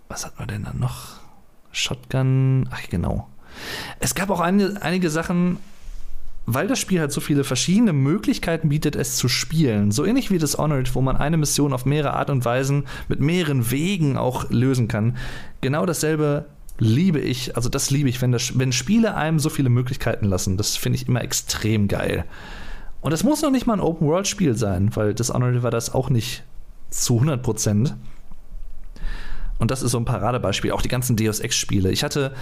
was hat man denn dann noch? Shotgun, ach genau. Es gab auch eine, einige Sachen, weil das Spiel halt so viele verschiedene Möglichkeiten bietet, es zu spielen. So ähnlich wie Dishonored, wo man eine Mission auf mehrere Art und Weisen mit mehreren Wegen auch lösen kann. Genau dasselbe liebe ich, also das liebe ich, wenn, das, wenn Spiele einem so viele Möglichkeiten lassen. Das finde ich immer extrem geil. Und es muss noch nicht mal ein Open-World-Spiel sein, weil Dishonored war das auch nicht zu 100 Prozent. Und das ist so ein Paradebeispiel. Auch die ganzen Deus Ex-Spiele. Ich hatte,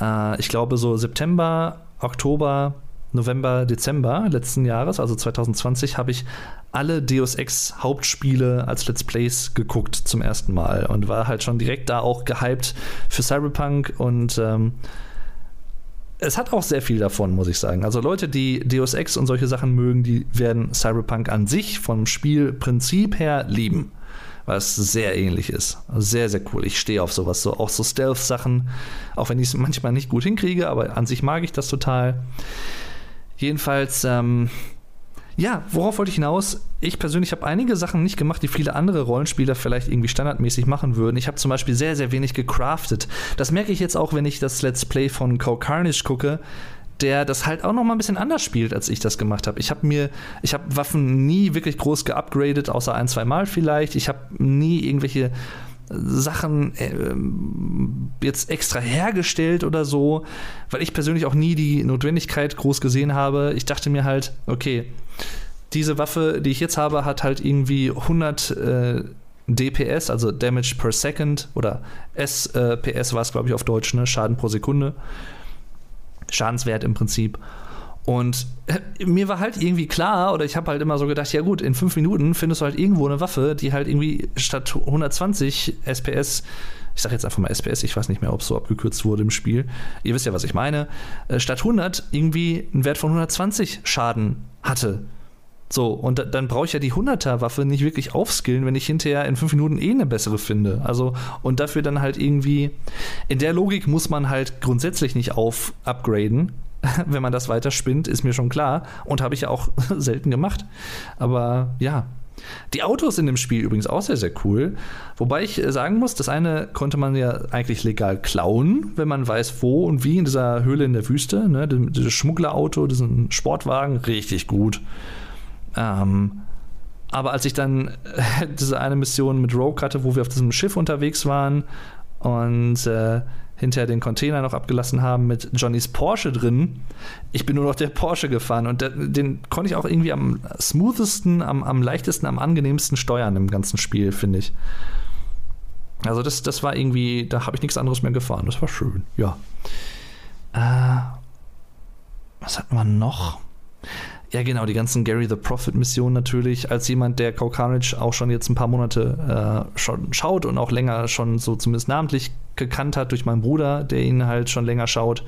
äh, ich glaube, so September, Oktober November, Dezember letzten Jahres, also 2020, habe ich alle Deus Ex Hauptspiele als Let's Plays geguckt zum ersten Mal und war halt schon direkt da auch gehypt für Cyberpunk und ähm, es hat auch sehr viel davon, muss ich sagen. Also Leute, die Deus Ex und solche Sachen mögen, die werden Cyberpunk an sich vom Spielprinzip her lieben, es sehr ähnlich ist. Sehr, sehr cool. Ich stehe auf sowas, so auch so Stealth-Sachen, auch wenn ich es manchmal nicht gut hinkriege, aber an sich mag ich das total. Jedenfalls, ähm, ja, worauf wollte ich hinaus? Ich persönlich habe einige Sachen nicht gemacht, die viele andere Rollenspieler vielleicht irgendwie standardmäßig machen würden. Ich habe zum Beispiel sehr, sehr wenig gecraftet. Das merke ich jetzt auch, wenn ich das Let's Play von Co Carnage gucke, der das halt auch noch mal ein bisschen anders spielt, als ich das gemacht habe. Ich habe mir, ich habe Waffen nie wirklich groß geupgradet, außer ein, zwei Mal vielleicht. Ich habe nie irgendwelche Sachen äh, jetzt extra hergestellt oder so, weil ich persönlich auch nie die Notwendigkeit groß gesehen habe. Ich dachte mir halt, okay, diese Waffe, die ich jetzt habe, hat halt irgendwie 100 äh, DPS, also Damage per Second oder SPS war es, glaube ich, auf Deutsch, ne? Schaden pro Sekunde. Schadenswert im Prinzip. Und äh, mir war halt irgendwie klar, oder ich habe halt immer so gedacht, ja gut, in fünf Minuten findest du halt irgendwo eine Waffe, die halt irgendwie statt 120 SPS, ich sage jetzt einfach mal SPS, ich weiß nicht mehr, ob es so abgekürzt wurde im Spiel, ihr wisst ja, was ich meine, äh, statt 100 irgendwie einen Wert von 120 Schaden hatte. So, und da, dann brauche ich ja die 100er-Waffe nicht wirklich aufskillen, wenn ich hinterher in fünf Minuten eh eine bessere finde. Also, und dafür dann halt irgendwie, in der Logik muss man halt grundsätzlich nicht auf upgraden, wenn man das weiter spinnt, ist mir schon klar. Und habe ich ja auch selten gemacht. Aber ja. Die Autos in dem Spiel übrigens auch sehr, sehr cool. Wobei ich sagen muss, das eine konnte man ja eigentlich legal klauen, wenn man weiß, wo und wie in dieser Höhle in der Wüste. Ne? Dieses Schmugglerauto, diesen Sportwagen, richtig gut. Ähm, aber als ich dann äh, diese eine Mission mit Rogue hatte, wo wir auf diesem Schiff unterwegs waren und äh, hinterher den Container noch abgelassen haben mit Johnnys Porsche drin, ich bin nur noch der Porsche gefahren und den konnte ich auch irgendwie am smoothesten, am, am leichtesten, am angenehmsten steuern im ganzen Spiel, finde ich. Also das, das war irgendwie, da habe ich nichts anderes mehr gefahren. Das war schön, ja. Äh, was hatten wir noch? Ja, genau, die ganzen Gary the Prophet-Missionen natürlich. Als jemand, der Kaukanich auch schon jetzt ein paar Monate äh, schon schaut und auch länger schon so zumindest namentlich gekannt hat durch meinen Bruder, der ihn halt schon länger schaut,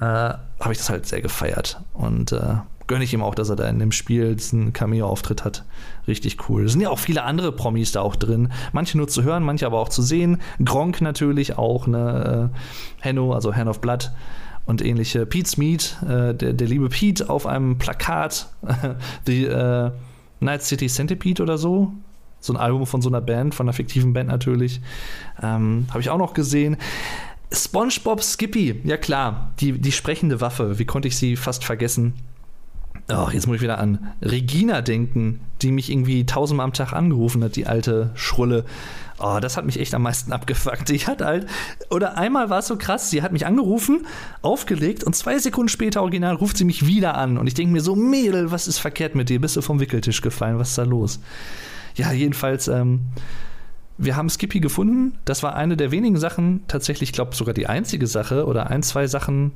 äh, habe ich das halt sehr gefeiert. Und äh, gönne ich ihm auch, dass er da in dem Spiel diesen Cameo-Auftritt hat. Richtig cool. Es sind ja auch viele andere Promis da auch drin. Manche nur zu hören, manche aber auch zu sehen. Gronk natürlich auch, ne? Äh, Henno, also Hand of Blood und ähnliche. Pete Smith, äh, der, der liebe Pete auf einem Plakat, die äh, Night City Centipede oder so. So ein Album von so einer Band, von einer fiktiven Band natürlich. Ähm, Habe ich auch noch gesehen. SpongeBob Skippy, ja klar, die, die sprechende Waffe. Wie konnte ich sie fast vergessen? Oh, jetzt muss ich wieder an Regina denken, die mich irgendwie tausendmal am Tag angerufen hat, die alte Schrulle. Oh, das hat mich echt am meisten abgefuckt. Ich hatte halt, oder einmal war es so krass, sie hat mich angerufen, aufgelegt und zwei Sekunden später original ruft sie mich wieder an. Und ich denke mir so, Mädel, was ist verkehrt mit dir? Bist du vom Wickeltisch gefallen? Was ist da los? Ja, jedenfalls, ähm, wir haben Skippy gefunden. Das war eine der wenigen Sachen, tatsächlich, ich glaube sogar die einzige Sache oder ein, zwei Sachen,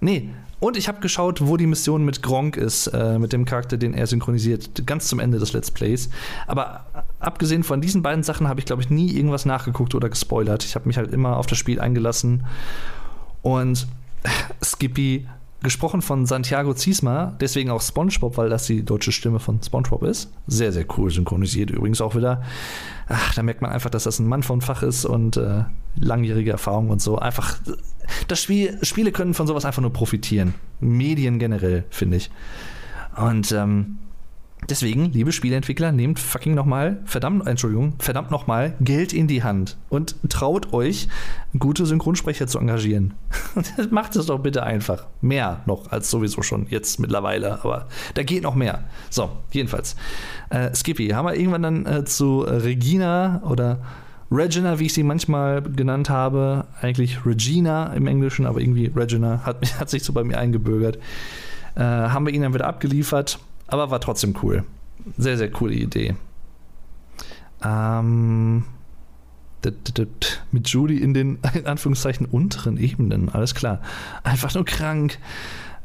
Nee, und ich habe geschaut, wo die Mission mit Gronk ist, äh, mit dem Charakter, den er synchronisiert, ganz zum Ende des Let's Plays. Aber abgesehen von diesen beiden Sachen habe ich, glaube ich, nie irgendwas nachgeguckt oder gespoilert. Ich habe mich halt immer auf das Spiel eingelassen. Und Skippy, gesprochen von Santiago Ziesma, deswegen auch SpongeBob, weil das die deutsche Stimme von SpongeBob ist. Sehr, sehr cool synchronisiert übrigens auch wieder. Ach, da merkt man einfach, dass das ein Mann von Fach ist und äh, langjährige Erfahrung und so. Einfach das Spiel, Spiele können von sowas einfach nur profitieren. Medien generell, finde ich. Und ähm, deswegen, liebe Spieleentwickler, nehmt fucking nochmal, verdammt, Entschuldigung, verdammt nochmal Geld in die Hand und traut euch, gute Synchronsprecher zu engagieren. Macht es doch bitte einfach. Mehr noch als sowieso schon jetzt mittlerweile, aber da geht noch mehr. So, jedenfalls. Äh, Skippy, haben wir irgendwann dann äh, zu Regina oder Regina, wie ich sie manchmal genannt habe, eigentlich Regina im Englischen, aber irgendwie Regina hat, hat sich so bei mir eingebürgert. Äh, haben wir ihn dann wieder abgeliefert, aber war trotzdem cool. Sehr, sehr coole Idee. Ähm, mit Judy in den in Anführungszeichen unteren Ebenen, alles klar. Einfach nur krank.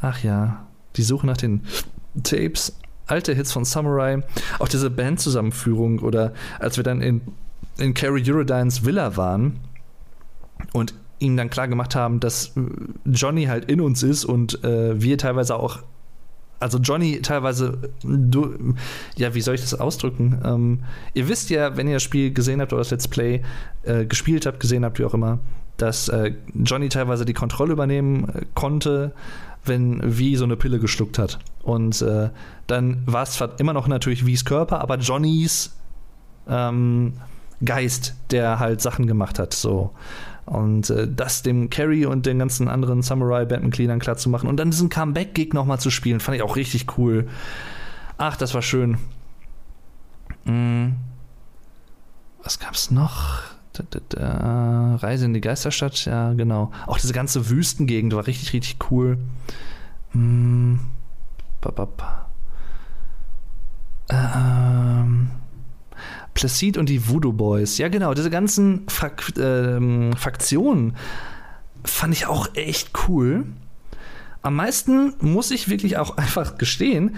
Ach ja, die Suche nach den Tapes, alte Hits von Samurai, auch diese Bandzusammenführung oder als wir dann in in Carrie Eurodynes Villa waren und ihm dann klar gemacht haben, dass Johnny halt in uns ist und äh, wir teilweise auch, also Johnny teilweise, du, ja, wie soll ich das ausdrücken? Ähm, ihr wisst ja, wenn ihr das Spiel gesehen habt oder das Let's Play äh, gespielt habt, gesehen habt, wie auch immer, dass äh, Johnny teilweise die Kontrolle übernehmen äh, konnte, wenn wie so eine Pille geschluckt hat. Und äh, dann war es zwar immer noch natürlich Wies Körper, aber Johnnys ähm, Geist, der halt Sachen gemacht hat. So. Und äh, das dem Carrie und den ganzen anderen Samurai-Bandmitgliedern klar zu machen und dann diesen Comeback-Gig nochmal zu spielen, fand ich auch richtig cool. Ach, das war schön. Hm. Was gab's noch? Da, da, da. Reise in die Geisterstadt, ja, genau. Auch diese ganze Wüstengegend war richtig, richtig cool. Hm. Ähm. Placid und die Voodoo Boys. Ja, genau, diese ganzen Fak ähm, Faktionen fand ich auch echt cool. am meisten muss ich wirklich auch einfach gestehen,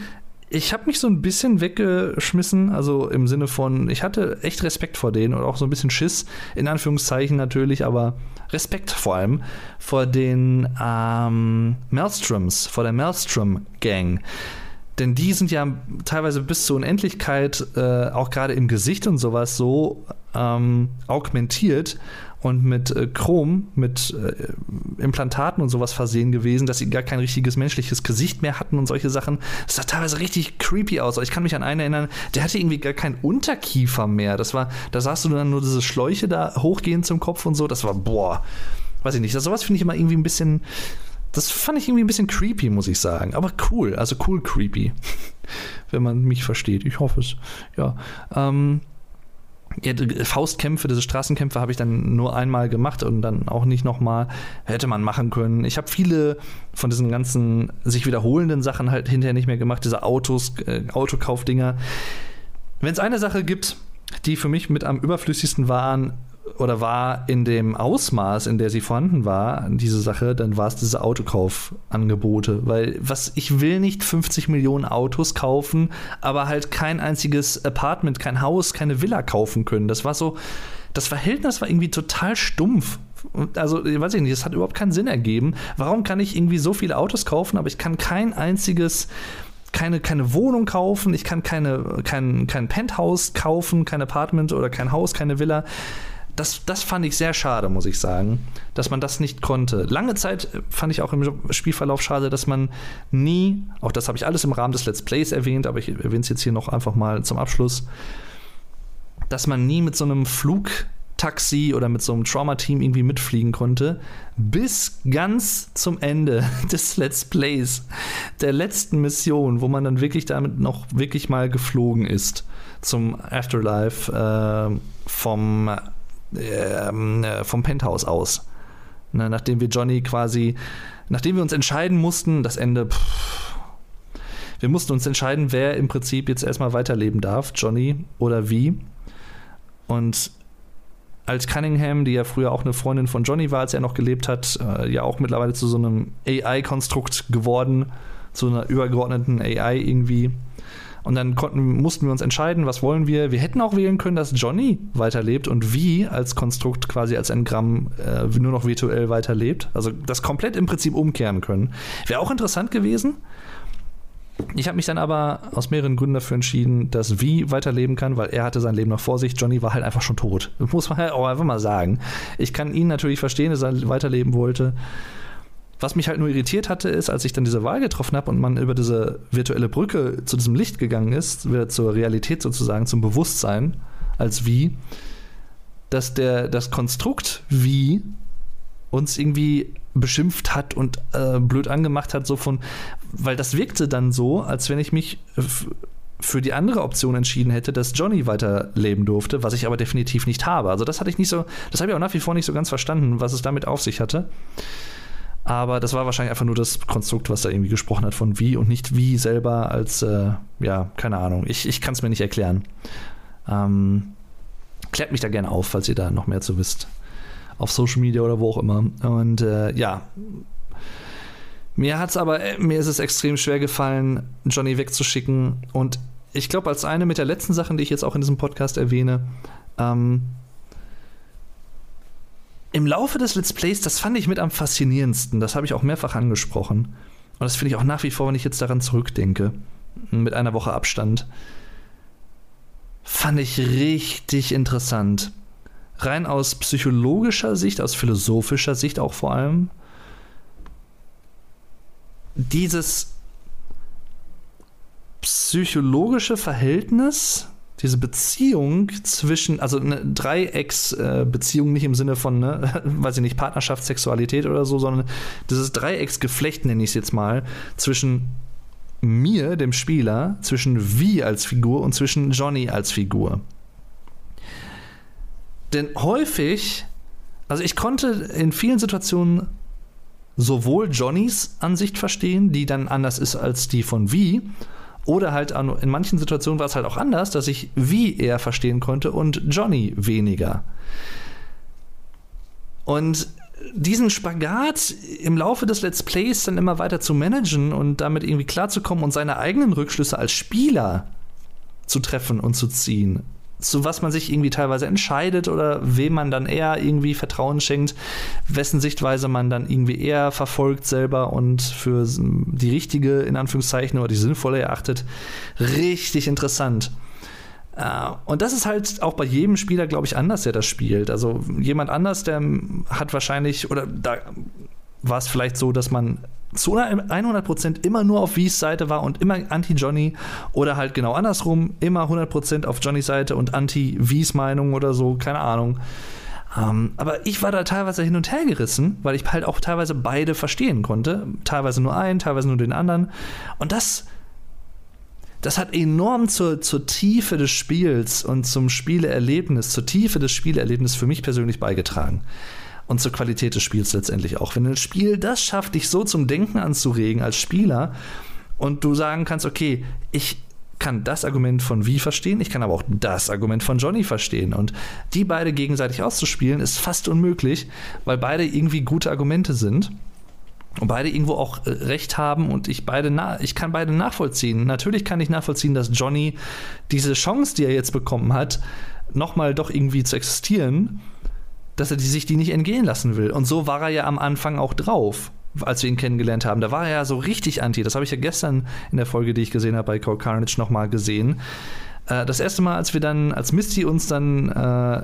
ich habe mich so ein bisschen weggeschmissen, also im Sinne von, ich hatte echt Respekt vor denen und auch so ein bisschen Schiss, in Anführungszeichen natürlich, aber Respekt vor allem vor den ähm, Maelstroms, vor der Maelstrom Gang. Denn die sind ja teilweise bis zur Unendlichkeit, äh, auch gerade im Gesicht und sowas, so ähm, augmentiert und mit äh, Chrom, mit äh, Implantaten und sowas versehen gewesen, dass sie gar kein richtiges menschliches Gesicht mehr hatten und solche Sachen. Das sah teilweise richtig creepy aus. Ich kann mich an einen erinnern, der hatte irgendwie gar keinen Unterkiefer mehr. Das war, da sahst du dann nur diese Schläuche da hochgehen zum Kopf und so. Das war, boah, weiß ich nicht. Das, sowas finde ich immer irgendwie ein bisschen das fand ich irgendwie ein bisschen creepy, muss ich sagen. Aber cool, also cool creepy. Wenn man mich versteht. Ich hoffe es. Ja. Ähm, ja, Faustkämpfe, diese Straßenkämpfe habe ich dann nur einmal gemacht und dann auch nicht nochmal. Hätte man machen können. Ich habe viele von diesen ganzen sich wiederholenden Sachen halt hinterher nicht mehr gemacht, diese Autos, äh, Autokaufdinger. Wenn es eine Sache gibt, die für mich mit am überflüssigsten waren, oder war in dem Ausmaß, in der sie vorhanden war, diese Sache, dann war es diese Autokaufangebote. Weil was ich will nicht 50 Millionen Autos kaufen, aber halt kein einziges Apartment, kein Haus, keine Villa kaufen können. Das war so, das Verhältnis war irgendwie total stumpf. Also, weiß ich nicht, das hat überhaupt keinen Sinn ergeben. Warum kann ich irgendwie so viele Autos kaufen, aber ich kann kein einziges keine, keine Wohnung kaufen, ich kann keine, kein, kein Penthouse kaufen, kein Apartment oder kein Haus, keine Villa das, das fand ich sehr schade, muss ich sagen, dass man das nicht konnte. Lange Zeit fand ich auch im Spielverlauf schade, dass man nie, auch das habe ich alles im Rahmen des Let's Plays erwähnt, aber ich erwähne es jetzt hier noch einfach mal zum Abschluss, dass man nie mit so einem Flugtaxi oder mit so einem Trauma-Team irgendwie mitfliegen konnte, bis ganz zum Ende des Let's Plays, der letzten Mission, wo man dann wirklich damit noch wirklich mal geflogen ist zum Afterlife äh, vom ähm, äh, vom Penthouse aus. Ne, nachdem wir Johnny quasi, nachdem wir uns entscheiden mussten, das Ende, pff, wir mussten uns entscheiden, wer im Prinzip jetzt erstmal weiterleben darf, Johnny oder wie. Und als Cunningham, die ja früher auch eine Freundin von Johnny war, als er noch gelebt hat, äh, ja auch mittlerweile zu so einem AI-Konstrukt geworden, zu einer übergeordneten AI irgendwie. Und dann konnten, mussten wir uns entscheiden, was wollen wir. Wir hätten auch wählen können, dass Johnny weiterlebt und wie als Konstrukt quasi als Engramm äh, nur noch virtuell weiterlebt. Also das komplett im Prinzip umkehren können. Wäre auch interessant gewesen. Ich habe mich dann aber aus mehreren Gründen dafür entschieden, dass Wie weiterleben kann, weil er hatte sein Leben noch vor sich. Johnny war halt einfach schon tot. Muss man halt auch einfach mal sagen. Ich kann ihn natürlich verstehen, dass er weiterleben wollte. Was mich halt nur irritiert hatte, ist, als ich dann diese Wahl getroffen habe und man über diese virtuelle Brücke zu diesem Licht gegangen ist, wieder zur Realität sozusagen, zum Bewusstsein als wie, dass der, das Konstrukt wie uns irgendwie beschimpft hat und äh, blöd angemacht hat, so von, weil das wirkte dann so, als wenn ich mich für die andere Option entschieden hätte, dass Johnny weiterleben durfte, was ich aber definitiv nicht habe. Also das hatte ich nicht so, das habe ich auch nach wie vor nicht so ganz verstanden, was es damit auf sich hatte. Aber das war wahrscheinlich einfach nur das Konstrukt, was da irgendwie gesprochen hat von wie und nicht wie selber als, äh, ja, keine Ahnung. Ich, ich kann es mir nicht erklären. Ähm, klärt mich da gerne auf, falls ihr da noch mehr zu wisst. Auf Social Media oder wo auch immer. Und äh, ja. Mir hat's aber, äh, mir ist es extrem schwer gefallen, Johnny wegzuschicken. Und ich glaube, als eine mit der letzten Sachen, die ich jetzt auch in diesem Podcast erwähne, ähm, im Laufe des Let's Plays, das fand ich mit am faszinierendsten. Das habe ich auch mehrfach angesprochen. Und das finde ich auch nach wie vor, wenn ich jetzt daran zurückdenke, mit einer Woche Abstand, fand ich richtig interessant. Rein aus psychologischer Sicht, aus philosophischer Sicht auch vor allem. Dieses psychologische Verhältnis diese Beziehung zwischen, also eine Dreiecksbeziehung, nicht im Sinne von, ne, weiß ich nicht, Partnerschaft, Sexualität oder so, sondern dieses Dreiecksgeflecht, nenne ich es jetzt mal, zwischen mir, dem Spieler, zwischen Vi als Figur und zwischen Johnny als Figur. Denn häufig, also ich konnte in vielen Situationen sowohl Johnnys Ansicht verstehen, die dann anders ist als die von Vi, oder halt in manchen Situationen war es halt auch anders, dass ich wie er verstehen konnte und Johnny weniger. Und diesen Spagat im Laufe des Let's Plays dann immer weiter zu managen und damit irgendwie klarzukommen und seine eigenen Rückschlüsse als Spieler zu treffen und zu ziehen, zu was man sich irgendwie teilweise entscheidet oder wem man dann eher irgendwie Vertrauen schenkt, wessen Sichtweise man dann irgendwie eher verfolgt selber und für die richtige, in Anführungszeichen, oder die sinnvolle erachtet. Richtig interessant. Uh, und das ist halt auch bei jedem Spieler, glaube ich, anders, der das spielt. Also jemand anders, der hat wahrscheinlich, oder da war es vielleicht so, dass man zu 100% immer nur auf Wies Seite war und immer anti-Johnny oder halt genau andersrum, immer 100% auf Johnnys Seite und anti-Wies Meinung oder so, keine Ahnung. Um, ähm, aber ich war da teilweise hin und her gerissen, weil ich halt auch teilweise beide verstehen konnte. Teilweise nur einen, teilweise nur den anderen. Und das das hat enorm zur, zur Tiefe des Spiels und zum Spieleerlebnis, zur Tiefe des Spieleerlebnisses für mich persönlich beigetragen. Und zur Qualität des Spiels letztendlich auch. Wenn ein Spiel das schafft, dich so zum Denken anzuregen als Spieler und du sagen kannst, okay, ich kann das Argument von Wie verstehen, ich kann aber auch das Argument von Johnny verstehen. Und die beide gegenseitig auszuspielen, ist fast unmöglich, weil beide irgendwie gute Argumente sind und beide irgendwo auch äh, recht haben und ich beide ich kann beide nachvollziehen. Natürlich kann ich nachvollziehen, dass Johnny diese Chance, die er jetzt bekommen hat, nochmal doch irgendwie zu existieren, dass er die, sich die nicht entgehen lassen will. Und so war er ja am Anfang auch drauf, als wir ihn kennengelernt haben. Da war er ja so richtig anti. Das habe ich ja gestern in der Folge, die ich gesehen habe bei Cole Carnage, nochmal gesehen. Äh, das erste Mal, als wir dann, als Misty uns dann äh,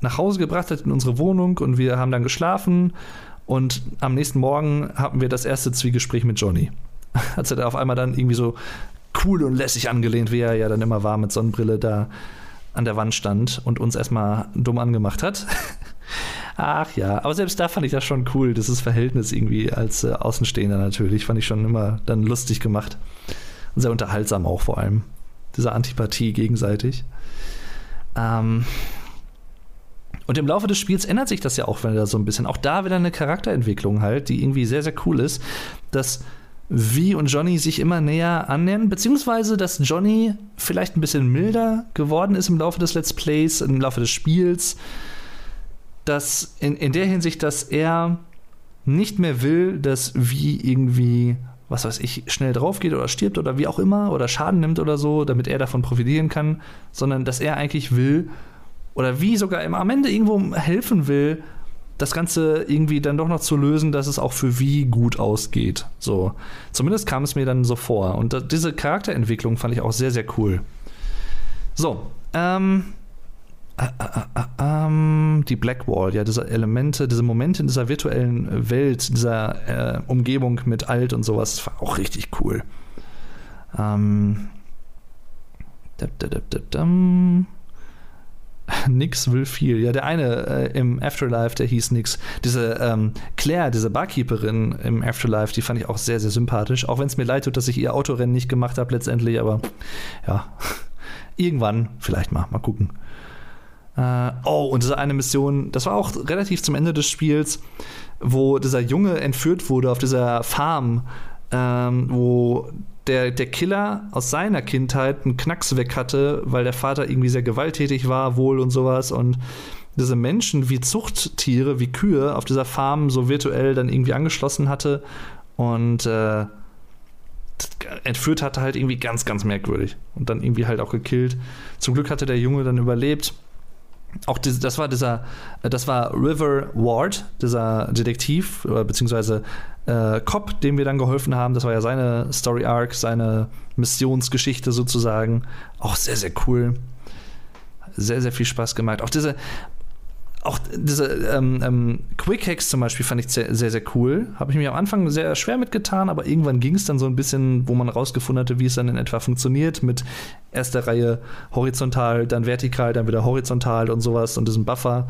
nach Hause gebracht hat in unsere Wohnung und wir haben dann geschlafen und am nächsten Morgen hatten wir das erste Zwiegespräch mit Johnny. Als er da auf einmal dann irgendwie so cool und lässig angelehnt, wie er ja dann immer war, mit Sonnenbrille da an der Wand stand und uns erstmal dumm angemacht hat. Ach ja, aber selbst da fand ich das schon cool, dieses Verhältnis irgendwie als äh, Außenstehender natürlich, fand ich schon immer dann lustig gemacht. Und sehr unterhaltsam auch vor allem. Diese Antipathie gegenseitig. Ähm, und im Laufe des Spiels ändert sich das ja auch wieder so ein bisschen. Auch da wieder eine Charakterentwicklung halt, die irgendwie sehr, sehr cool ist, dass Vi und Johnny sich immer näher annähern, beziehungsweise dass Johnny vielleicht ein bisschen milder geworden ist im Laufe des Let's Plays, im Laufe des Spiels. Dass in, in der Hinsicht, dass er nicht mehr will, dass Vi irgendwie, was weiß ich, schnell drauf geht oder stirbt oder wie auch immer oder Schaden nimmt oder so, damit er davon profitieren kann, sondern dass er eigentlich will, oder wie sogar am Ende irgendwo helfen will, das Ganze irgendwie dann doch noch zu lösen, dass es auch für wie gut ausgeht. So. Zumindest kam es mir dann so vor. Und diese Charakterentwicklung fand ich auch sehr, sehr cool. So, ähm. Äh, äh, äh, ähm, die Blackwall, ja, diese Elemente, diese Momente in dieser virtuellen Welt, dieser äh, Umgebung mit Alt und sowas, war auch richtig cool. Ähm. Nix will viel. Ja, der eine äh, im Afterlife, der hieß Nix. Diese ähm, Claire, diese Barkeeperin im Afterlife, die fand ich auch sehr, sehr sympathisch. Auch wenn es mir leid tut, dass ich ihr Autorennen nicht gemacht habe letztendlich, aber ja, irgendwann vielleicht mal. Mal gucken. Äh, oh, und diese eine Mission, das war auch relativ zum Ende des Spiels, wo dieser Junge entführt wurde auf dieser Farm, ähm, wo der, der Killer aus seiner Kindheit einen Knacks weg hatte, weil der Vater irgendwie sehr gewalttätig war, wohl und sowas. Und diese Menschen wie Zuchttiere, wie Kühe auf dieser Farm so virtuell dann irgendwie angeschlossen hatte und äh, entführt hatte, halt irgendwie ganz, ganz merkwürdig. Und dann irgendwie halt auch gekillt. Zum Glück hatte der Junge dann überlebt auch diese, das war dieser, äh, das war River Ward, dieser Detektiv, beziehungsweise äh, Cop, dem wir dann geholfen haben. Das war ja seine Story Arc, seine Missionsgeschichte sozusagen. Auch sehr, sehr cool. Sehr, sehr viel Spaß gemacht. Auch diese, auch diese ähm, ähm, Quick Hacks zum Beispiel fand ich sehr, sehr, sehr cool. Habe ich mir am Anfang sehr schwer mitgetan, aber irgendwann ging es dann so ein bisschen, wo man rausgefunden hatte, wie es dann in etwa funktioniert, mit erster Reihe horizontal, dann vertikal, dann wieder horizontal und sowas und diesem Buffer.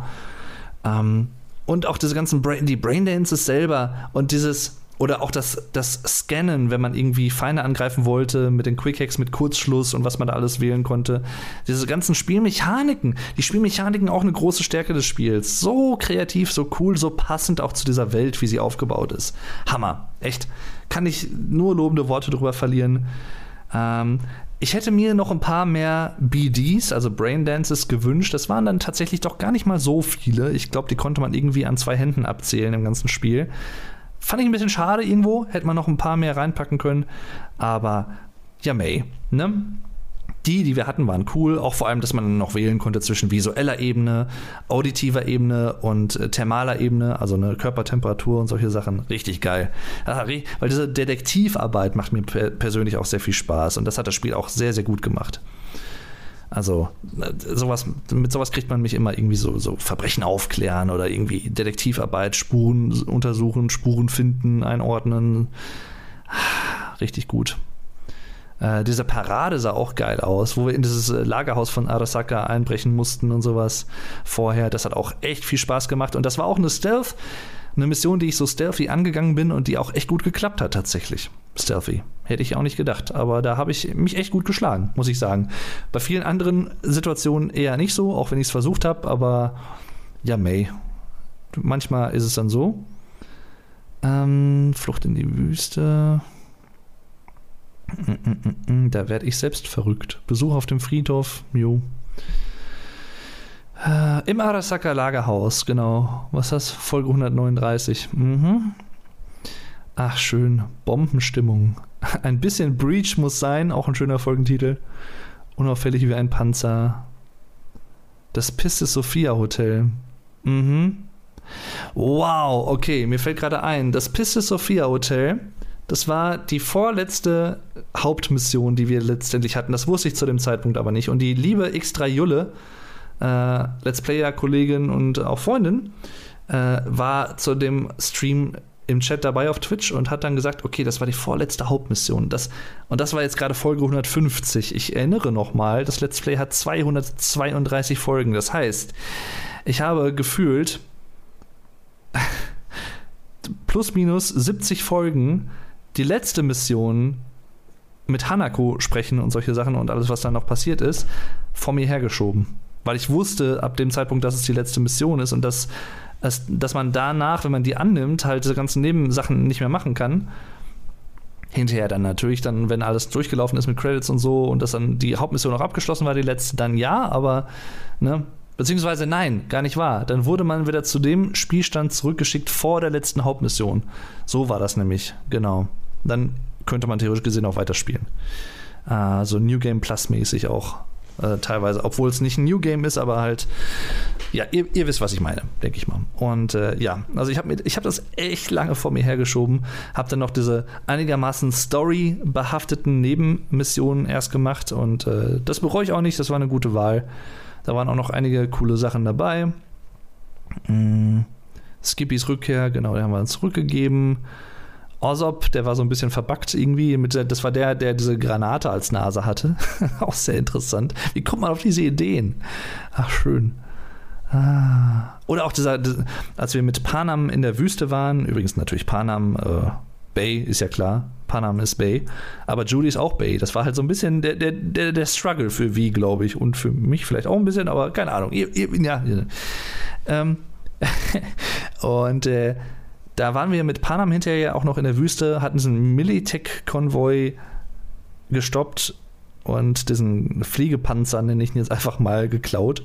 Ähm, und auch diese ganzen Brain, die Braindances selber und dieses oder auch das, das Scannen, wenn man irgendwie Feinde angreifen wollte, mit den Quick-Hacks, mit Kurzschluss und was man da alles wählen konnte. Diese ganzen Spielmechaniken, die Spielmechaniken auch eine große Stärke des Spiels. So kreativ, so cool, so passend auch zu dieser Welt, wie sie aufgebaut ist. Hammer. Echt. Kann ich nur lobende Worte drüber verlieren. Ähm, ich hätte mir noch ein paar mehr BDs, also Braindances, gewünscht. Das waren dann tatsächlich doch gar nicht mal so viele. Ich glaube, die konnte man irgendwie an zwei Händen abzählen im ganzen Spiel. Fand ich ein bisschen schade irgendwo. Hätte man noch ein paar mehr reinpacken können. Aber ja, May, ne? die, die wir hatten, waren cool. Auch vor allem, dass man noch wählen konnte zwischen visueller Ebene, auditiver Ebene und äh, thermaler Ebene, also eine Körpertemperatur und solche Sachen. Richtig geil. weil diese Detektivarbeit macht mir persönlich auch sehr viel Spaß und das hat das Spiel auch sehr, sehr gut gemacht. Also sowas, mit sowas kriegt man mich immer irgendwie so, so Verbrechen aufklären oder irgendwie Detektivarbeit, Spuren untersuchen, Spuren finden, einordnen. Richtig gut. Äh, diese Parade sah auch geil aus, wo wir in dieses äh, Lagerhaus von Arasaka einbrechen mussten und sowas vorher. Das hat auch echt viel Spaß gemacht. Und das war auch eine Stealth, eine Mission, die ich so stealthy angegangen bin und die auch echt gut geklappt hat, tatsächlich. Stealthy. Hätte ich auch nicht gedacht. Aber da habe ich mich echt gut geschlagen, muss ich sagen. Bei vielen anderen Situationen eher nicht so, auch wenn ich es versucht habe. Aber ja, May. Manchmal ist es dann so. Ähm, Flucht in die Wüste. Da werde ich selbst verrückt. Besuch auf dem Friedhof, jo. Äh, Im Arasaka Lagerhaus, genau. Was ist das? Folge 139. Mhm. Ach, schön. Bombenstimmung. Ein bisschen Breach muss sein, auch ein schöner Folgentitel. Unauffällig wie ein Panzer. Das Piste Sophia Hotel. Mhm. Wow, okay, mir fällt gerade ein, das Piste Sophia Hotel das war die vorletzte Hauptmission, die wir letztendlich hatten. Das wusste ich zu dem Zeitpunkt aber nicht. Und die liebe X3 Julle, äh, Let's Player-Kollegin und auch Freundin, äh, war zu dem Stream im Chat dabei auf Twitch und hat dann gesagt, okay, das war die vorletzte Hauptmission. Das, und das war jetzt gerade Folge 150. Ich erinnere nochmal, das Let's Play hat 232 Folgen. Das heißt, ich habe gefühlt plus minus 70 Folgen die letzte Mission mit Hanako sprechen und solche Sachen und alles, was dann noch passiert ist, vor mir hergeschoben. Weil ich wusste ab dem Zeitpunkt, dass es die letzte Mission ist und dass, dass, man danach, wenn man die annimmt, halt diese ganzen Nebensachen nicht mehr machen kann. Hinterher dann natürlich, dann, wenn alles durchgelaufen ist mit Credits und so und dass dann die Hauptmission auch abgeschlossen war, die letzte, dann ja, aber ne, Beziehungsweise nein, gar nicht wahr. Dann wurde man wieder zu dem Spielstand zurückgeschickt vor der letzten Hauptmission. So war das nämlich, genau dann könnte man theoretisch gesehen auch weiterspielen. Äh, so New Game Plus mäßig auch äh, teilweise, obwohl es nicht ein New Game ist, aber halt, ja, ihr, ihr wisst, was ich meine, denke ich mal. Und äh, ja, also ich habe hab das echt lange vor mir hergeschoben, habe dann noch diese einigermaßen Story-behafteten Nebenmissionen erst gemacht und äh, das bereue ich auch nicht, das war eine gute Wahl. Da waren auch noch einige coole Sachen dabei. Mhm. Skippys Rückkehr, genau, den haben wir uns zurückgegeben. Orsop, der war so ein bisschen verbackt irgendwie. Mit der, das war der, der diese Granate als Nase hatte. Auch sehr interessant. Wie kommt man auf diese Ideen? Ach, schön. Ah. Oder auch dieser, als wir mit Panam in der Wüste waren, übrigens natürlich Panam, äh, Bay ist ja klar, Panam ist Bay, aber Judy ist auch Bay. Das war halt so ein bisschen der, der, der, der Struggle für wie, glaube ich, und für mich vielleicht auch ein bisschen, aber keine Ahnung. Ihr, ja, ähm, und äh, da waren wir mit Panam hinterher auch noch in der Wüste, hatten so einen Militech-Konvoi gestoppt und diesen Fliegepanzer, nenne ich ihn jetzt einfach mal, geklaut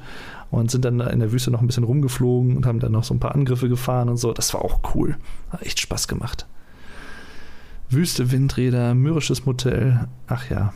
und sind dann in der Wüste noch ein bisschen rumgeflogen und haben dann noch so ein paar Angriffe gefahren und so. Das war auch cool. Hat echt Spaß gemacht. Wüste, Windräder, mürrisches Motel. Ach ja,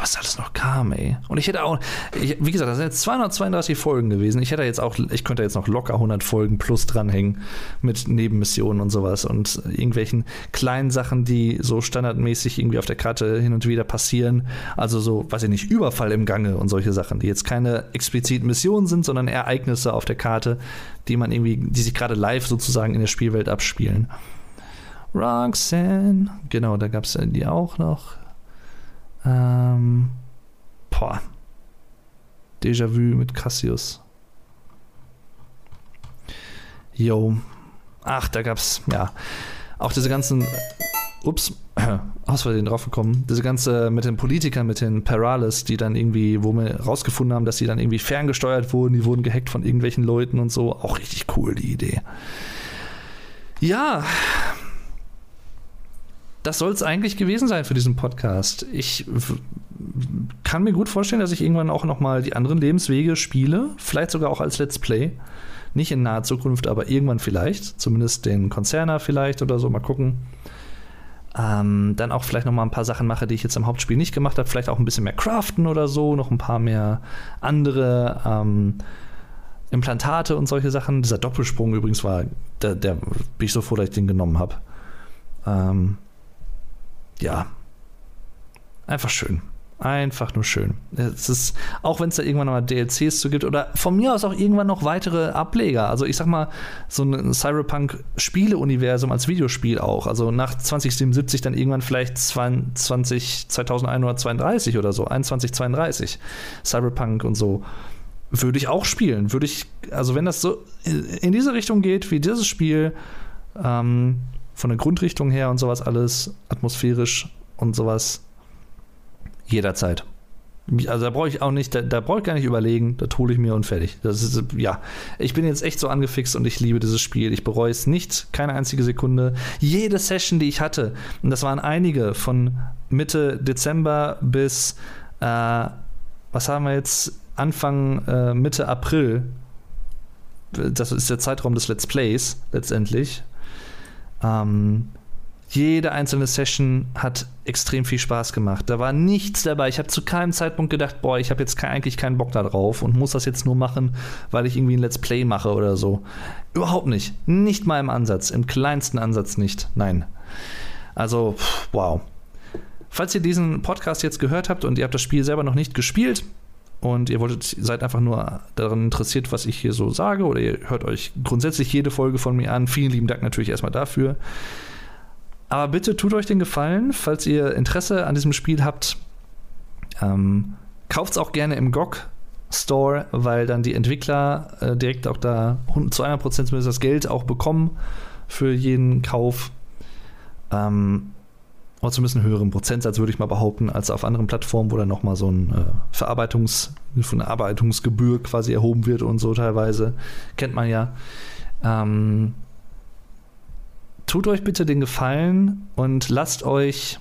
was alles noch kam, ey. Und ich hätte auch, ich, wie gesagt, das sind jetzt 232 Folgen gewesen. Ich hätte jetzt auch, ich könnte jetzt noch locker 100 Folgen plus dranhängen mit Nebenmissionen und sowas und irgendwelchen kleinen Sachen, die so standardmäßig irgendwie auf der Karte hin und wieder passieren. Also so, weiß ich nicht, Überfall im Gange und solche Sachen, die jetzt keine expliziten Missionen sind, sondern Ereignisse auf der Karte, die man irgendwie, die sich gerade live sozusagen in der Spielwelt abspielen. Roxanne, genau, da gab es die auch noch. Ähm, boah. Déjà-vu mit Cassius. Yo. Ach, da gab's, ja. Auch diese ganzen. Ups, aus Versehen draufgekommen. Diese ganze mit den Politikern, mit den Perales, die dann irgendwie, wo wir rausgefunden haben, dass die dann irgendwie ferngesteuert wurden, die wurden gehackt von irgendwelchen Leuten und so. Auch richtig cool, die Idee. Ja, das soll es eigentlich gewesen sein für diesen Podcast. Ich kann mir gut vorstellen, dass ich irgendwann auch noch mal die anderen Lebenswege spiele, vielleicht sogar auch als Let's Play. Nicht in naher Zukunft, aber irgendwann vielleicht. Zumindest den Konzerner vielleicht oder so. Mal gucken. Ähm, dann auch vielleicht noch mal ein paar Sachen mache, die ich jetzt im Hauptspiel nicht gemacht habe. Vielleicht auch ein bisschen mehr craften oder so. Noch ein paar mehr andere ähm, Implantate und solche Sachen. Dieser Doppelsprung übrigens war, der, der bin ich so froh, dass ich den genommen habe. Ähm, ja. Einfach schön. Einfach nur schön. Es ist, auch wenn es da irgendwann mal DLCs zu gibt oder von mir aus auch irgendwann noch weitere Ableger. Also ich sag mal, so ein Cyberpunk-Spiele-Universum als Videospiel auch. Also nach 2077 dann irgendwann vielleicht 20, 2132 oder so, 2132. Cyberpunk und so. Würde ich auch spielen. Würde ich, also wenn das so in diese Richtung geht wie dieses Spiel, ähm, von der Grundrichtung her und sowas alles, atmosphärisch und sowas, jederzeit. Also da brauche ich auch nicht, da, da brauche ich gar nicht überlegen, das hole ich mir und fertig. Das ist, ja, ich bin jetzt echt so angefixt und ich liebe dieses Spiel. Ich bereue es nicht, keine einzige Sekunde. Jede Session, die ich hatte, und das waren einige von Mitte Dezember bis, äh, was haben wir jetzt, Anfang, äh, Mitte April, das ist der Zeitraum des Let's Plays letztendlich. Ähm, jede einzelne Session hat extrem viel Spaß gemacht. Da war nichts dabei. Ich habe zu keinem Zeitpunkt gedacht, boah, ich habe jetzt kein, eigentlich keinen Bock da drauf und muss das jetzt nur machen, weil ich irgendwie ein Let's Play mache oder so. Überhaupt nicht. Nicht mal im Ansatz. Im kleinsten Ansatz nicht. Nein. Also, wow. Falls ihr diesen Podcast jetzt gehört habt und ihr habt das Spiel selber noch nicht gespielt, und ihr wolltet, seid einfach nur daran interessiert, was ich hier so sage, oder ihr hört euch grundsätzlich jede Folge von mir an. Vielen lieben Dank natürlich erstmal dafür. Aber bitte tut euch den Gefallen, falls ihr Interesse an diesem Spiel habt. Ähm, Kauft es auch gerne im GOG Store, weil dann die Entwickler äh, direkt auch da zu einer Prozent zumindest das Geld auch bekommen für jeden Kauf. Ähm, oder zumindest einen höheren Prozentsatz, würde ich mal behaupten, als auf anderen Plattformen, wo dann nochmal so ein äh, Verarbeitungs-, Verarbeitungsgebühr quasi erhoben wird und so teilweise. Kennt man ja. Ähm, tut euch bitte den Gefallen und lasst euch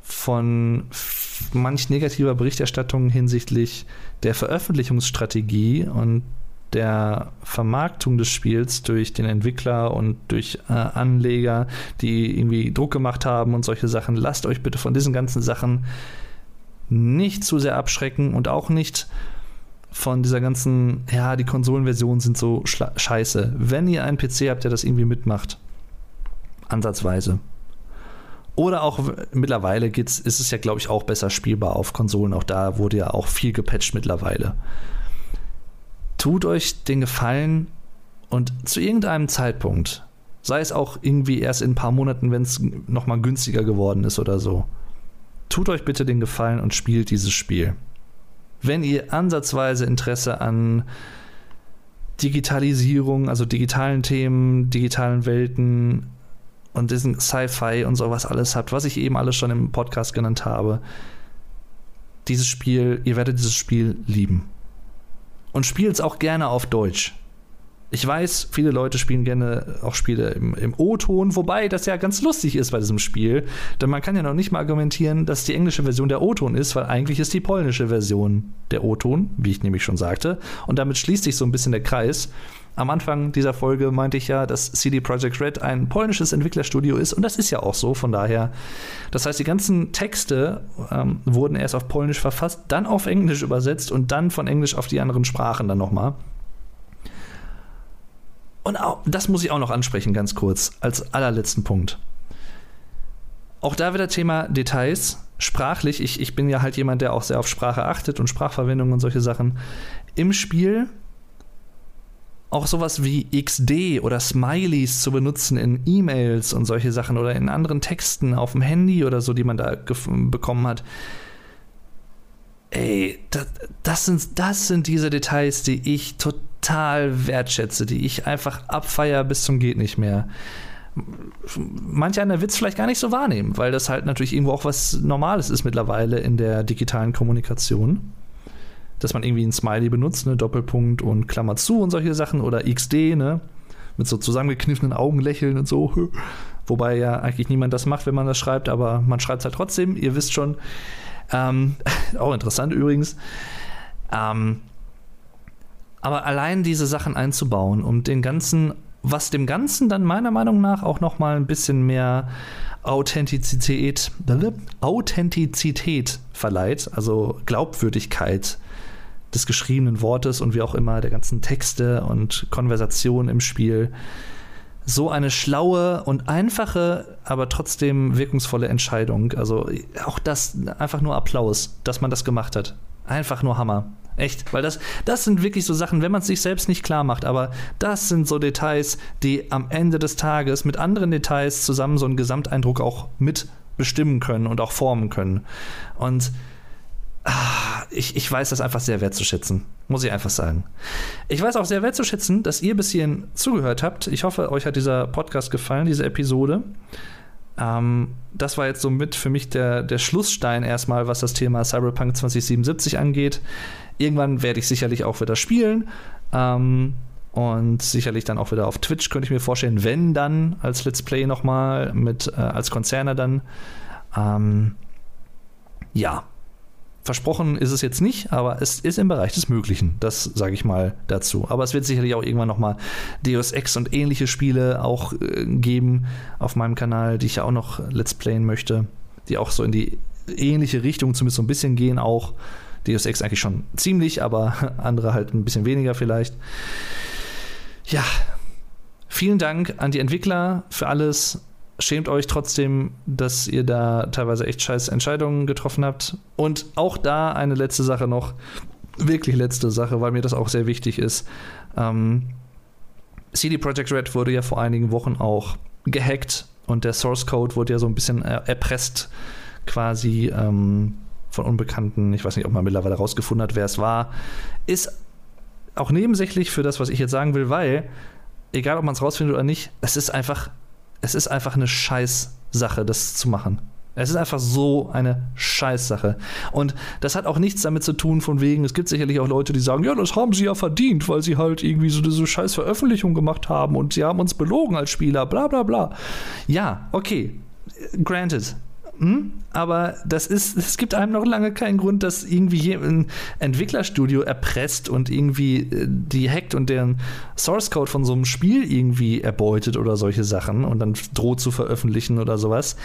von manch negativer Berichterstattung hinsichtlich der Veröffentlichungsstrategie und der Vermarktung des Spiels durch den Entwickler und durch äh, Anleger, die irgendwie Druck gemacht haben und solche Sachen, lasst euch bitte von diesen ganzen Sachen nicht zu sehr abschrecken und auch nicht von dieser ganzen, ja, die Konsolenversionen sind so scheiße. Wenn ihr einen PC habt, der das irgendwie mitmacht, ansatzweise. Oder auch mittlerweile geht's, ist es ja, glaube ich, auch besser spielbar auf Konsolen. Auch da wurde ja auch viel gepatcht mittlerweile. Tut euch den Gefallen und zu irgendeinem Zeitpunkt, sei es auch irgendwie erst in ein paar Monaten, wenn es nochmal günstiger geworden ist oder so, tut euch bitte den Gefallen und spielt dieses Spiel. Wenn ihr ansatzweise Interesse an Digitalisierung, also digitalen Themen, digitalen Welten, und diesen Sci-Fi und sowas alles habt, was ich eben alles schon im Podcast genannt habe, dieses Spiel, ihr werdet dieses Spiel lieben. Und spielt es auch gerne auf Deutsch. Ich weiß, viele Leute spielen gerne auch Spiele im, im O-Ton, wobei das ja ganz lustig ist bei diesem Spiel. Denn man kann ja noch nicht mal argumentieren, dass die englische Version der O-Ton ist, weil eigentlich ist die polnische Version der O-Ton, wie ich nämlich schon sagte. Und damit schließt sich so ein bisschen der Kreis. Am Anfang dieser Folge meinte ich ja, dass CD Projekt Red ein polnisches Entwicklerstudio ist und das ist ja auch so, von daher. Das heißt, die ganzen Texte ähm, wurden erst auf Polnisch verfasst, dann auf Englisch übersetzt und dann von Englisch auf die anderen Sprachen dann nochmal. Und auch, das muss ich auch noch ansprechen, ganz kurz, als allerletzten Punkt. Auch da wieder Thema Details. Sprachlich, ich, ich bin ja halt jemand, der auch sehr auf Sprache achtet und Sprachverwendung und solche Sachen. Im Spiel auch sowas wie XD oder Smileys zu benutzen in E-Mails und solche Sachen oder in anderen Texten auf dem Handy oder so, die man da bekommen hat. Ey, das, das, sind, das sind diese Details, die ich total wertschätze, die ich einfach abfeier bis zum geht nicht mehr. Manch einer wird es vielleicht gar nicht so wahrnehmen, weil das halt natürlich irgendwo auch was Normales ist mittlerweile in der digitalen Kommunikation. Dass man irgendwie ein Smiley benutzt, ne, Doppelpunkt und Klammer zu und solche Sachen oder XD, ne, mit so zusammengekniffenen Augen lächeln und so. Wobei ja eigentlich niemand das macht, wenn man das schreibt, aber man schreibt es halt trotzdem, ihr wisst schon. Ähm, auch interessant übrigens. Ähm, aber allein diese Sachen einzubauen, um den ganzen, was dem Ganzen dann meiner Meinung nach auch nochmal ein bisschen mehr Authentizität, Authentizität verleiht, also Glaubwürdigkeit des geschriebenen Wortes und wie auch immer der ganzen Texte und Konversation im Spiel. So eine schlaue und einfache, aber trotzdem wirkungsvolle Entscheidung. Also auch das einfach nur Applaus, dass man das gemacht hat. Einfach nur Hammer. Echt, weil das, das sind wirklich so Sachen, wenn man es sich selbst nicht klar macht, aber das sind so Details, die am Ende des Tages mit anderen Details zusammen so einen Gesamteindruck auch mit bestimmen können und auch formen können. Und ich, ich weiß das einfach sehr wertzuschätzen, muss ich einfach sagen. Ich weiß auch sehr wertzuschätzen, dass ihr bis hierhin zugehört habt. Ich hoffe, euch hat dieser Podcast gefallen, diese Episode. Ähm, das war jetzt somit für mich der, der Schlussstein erstmal, was das Thema Cyberpunk 2077 angeht. Irgendwann werde ich sicherlich auch wieder spielen. Ähm, und sicherlich dann auch wieder auf Twitch, könnte ich mir vorstellen, wenn dann als Let's Play nochmal mit äh, als Konzerne dann. Ähm, ja, versprochen ist es jetzt nicht, aber es ist im Bereich des Möglichen. Das sage ich mal dazu. Aber es wird sicherlich auch irgendwann nochmal Deus Ex und ähnliche Spiele auch äh, geben auf meinem Kanal, die ich ja auch noch Let's Playen möchte, die auch so in die ähnliche Richtung zumindest so ein bisschen gehen auch. Deus Ex eigentlich schon ziemlich, aber andere halt ein bisschen weniger vielleicht. Ja, vielen Dank an die Entwickler für alles. Schämt euch trotzdem, dass ihr da teilweise echt scheiß Entscheidungen getroffen habt. Und auch da eine letzte Sache noch. Wirklich letzte Sache, weil mir das auch sehr wichtig ist. Ähm, CD Projekt Red wurde ja vor einigen Wochen auch gehackt und der Source Code wurde ja so ein bisschen erpresst quasi. Ähm, von Unbekannten. Ich weiß nicht, ob man mittlerweile rausgefunden hat, wer es war. Ist auch nebensächlich für das, was ich jetzt sagen will, weil, egal ob man es rausfindet oder nicht, es ist einfach, es ist einfach eine Scheißsache, das zu machen. Es ist einfach so eine Scheißsache. Und das hat auch nichts damit zu tun, von wegen, es gibt sicherlich auch Leute, die sagen, ja, das haben sie ja verdient, weil sie halt irgendwie so diese scheiß Veröffentlichung gemacht haben und sie haben uns belogen als Spieler, bla bla bla. Ja, okay. Granted. Hm? Aber das ist, es gibt einem noch lange keinen Grund, dass irgendwie ein Entwicklerstudio erpresst und irgendwie äh, die hackt und deren Source Code von so einem Spiel irgendwie erbeutet oder solche Sachen und dann droht zu veröffentlichen oder sowas.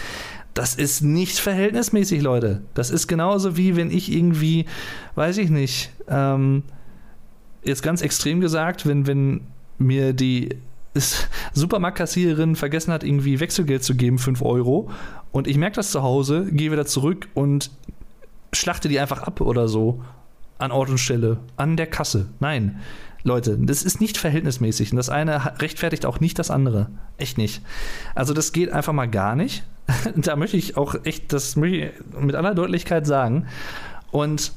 Das ist nicht verhältnismäßig, Leute. Das ist genauso wie wenn ich irgendwie, weiß ich nicht, ähm, jetzt ganz extrem gesagt, wenn, wenn mir die Supermarktkassiererin vergessen hat, irgendwie Wechselgeld zu geben, 5 Euro, und ich merke das zu Hause, gehe wieder zurück und schlachte die einfach ab oder so. An Ort und Stelle, an der Kasse. Nein, Leute, das ist nicht verhältnismäßig. Und das eine rechtfertigt auch nicht das andere. Echt nicht. Also, das geht einfach mal gar nicht. da möchte ich auch echt, das möchte ich mit aller Deutlichkeit sagen. Und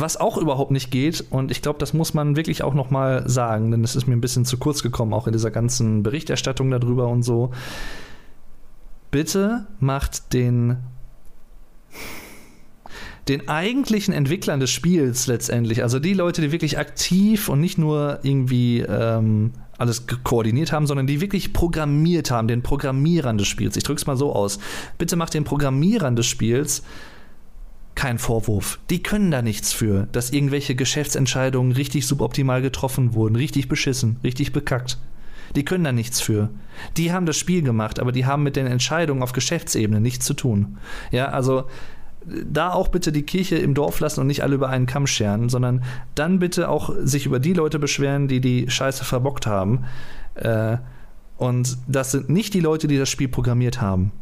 was auch überhaupt nicht geht, und ich glaube, das muss man wirklich auch noch mal sagen, denn es ist mir ein bisschen zu kurz gekommen, auch in dieser ganzen Berichterstattung darüber und so bitte macht den den eigentlichen Entwicklern des Spiels letztendlich, also die Leute, die wirklich aktiv und nicht nur irgendwie ähm, alles koordiniert haben, sondern die wirklich programmiert haben, den Programmierern des Spiels. Ich drücke es mal so aus. Bitte macht den Programmierern des Spiels keinen Vorwurf. Die können da nichts für, dass irgendwelche Geschäftsentscheidungen richtig suboptimal getroffen wurden, richtig beschissen, richtig bekackt. Die können da nichts für. Die haben das Spiel gemacht, aber die haben mit den Entscheidungen auf Geschäftsebene nichts zu tun. Ja, also da auch bitte die Kirche im Dorf lassen und nicht alle über einen Kamm scheren, sondern dann bitte auch sich über die Leute beschweren, die die Scheiße verbockt haben. Äh, und das sind nicht die Leute, die das Spiel programmiert haben.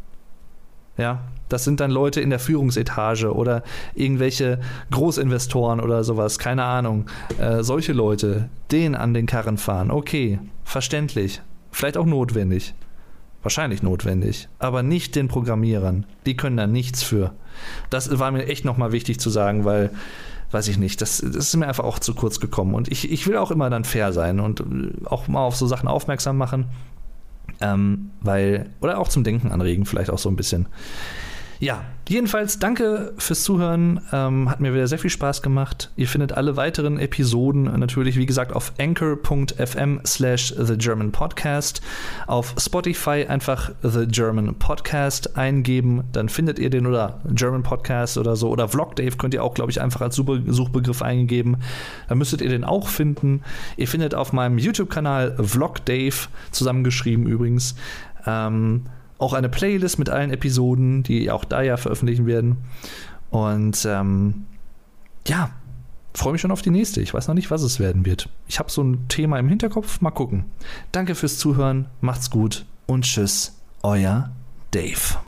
Ja, das sind dann Leute in der Führungsetage oder irgendwelche Großinvestoren oder sowas, keine Ahnung. Äh, solche Leute, denen an den Karren fahren, okay, verständlich, vielleicht auch notwendig. Wahrscheinlich notwendig, aber nicht den Programmierern. Die können da nichts für. Das war mir echt nochmal wichtig zu sagen, weil, weiß ich nicht, das, das, ist mir einfach auch zu kurz gekommen. Und ich, ich will auch immer dann fair sein und auch mal auf so Sachen aufmerksam machen. Ähm, weil, oder auch zum Denken anregen, vielleicht auch so ein bisschen. Ja, jedenfalls danke fürs Zuhören. Ähm, hat mir wieder sehr viel Spaß gemacht. Ihr findet alle weiteren Episoden natürlich, wie gesagt, auf anchor.fm slash The German Podcast. Auf Spotify einfach The German Podcast eingeben, dann findet ihr den oder German Podcast oder so. Oder Vlog Dave könnt ihr auch, glaube ich, einfach als Suchbegriff eingeben. Dann müsstet ihr den auch finden. Ihr findet auf meinem YouTube-Kanal Vlog Dave, zusammengeschrieben übrigens, ähm, auch eine Playlist mit allen Episoden, die auch da ja veröffentlichen werden. Und ähm, ja, freue mich schon auf die nächste. Ich weiß noch nicht, was es werden wird. Ich habe so ein Thema im Hinterkopf. Mal gucken. Danke fürs Zuhören. Macht's gut und tschüss. Euer Dave.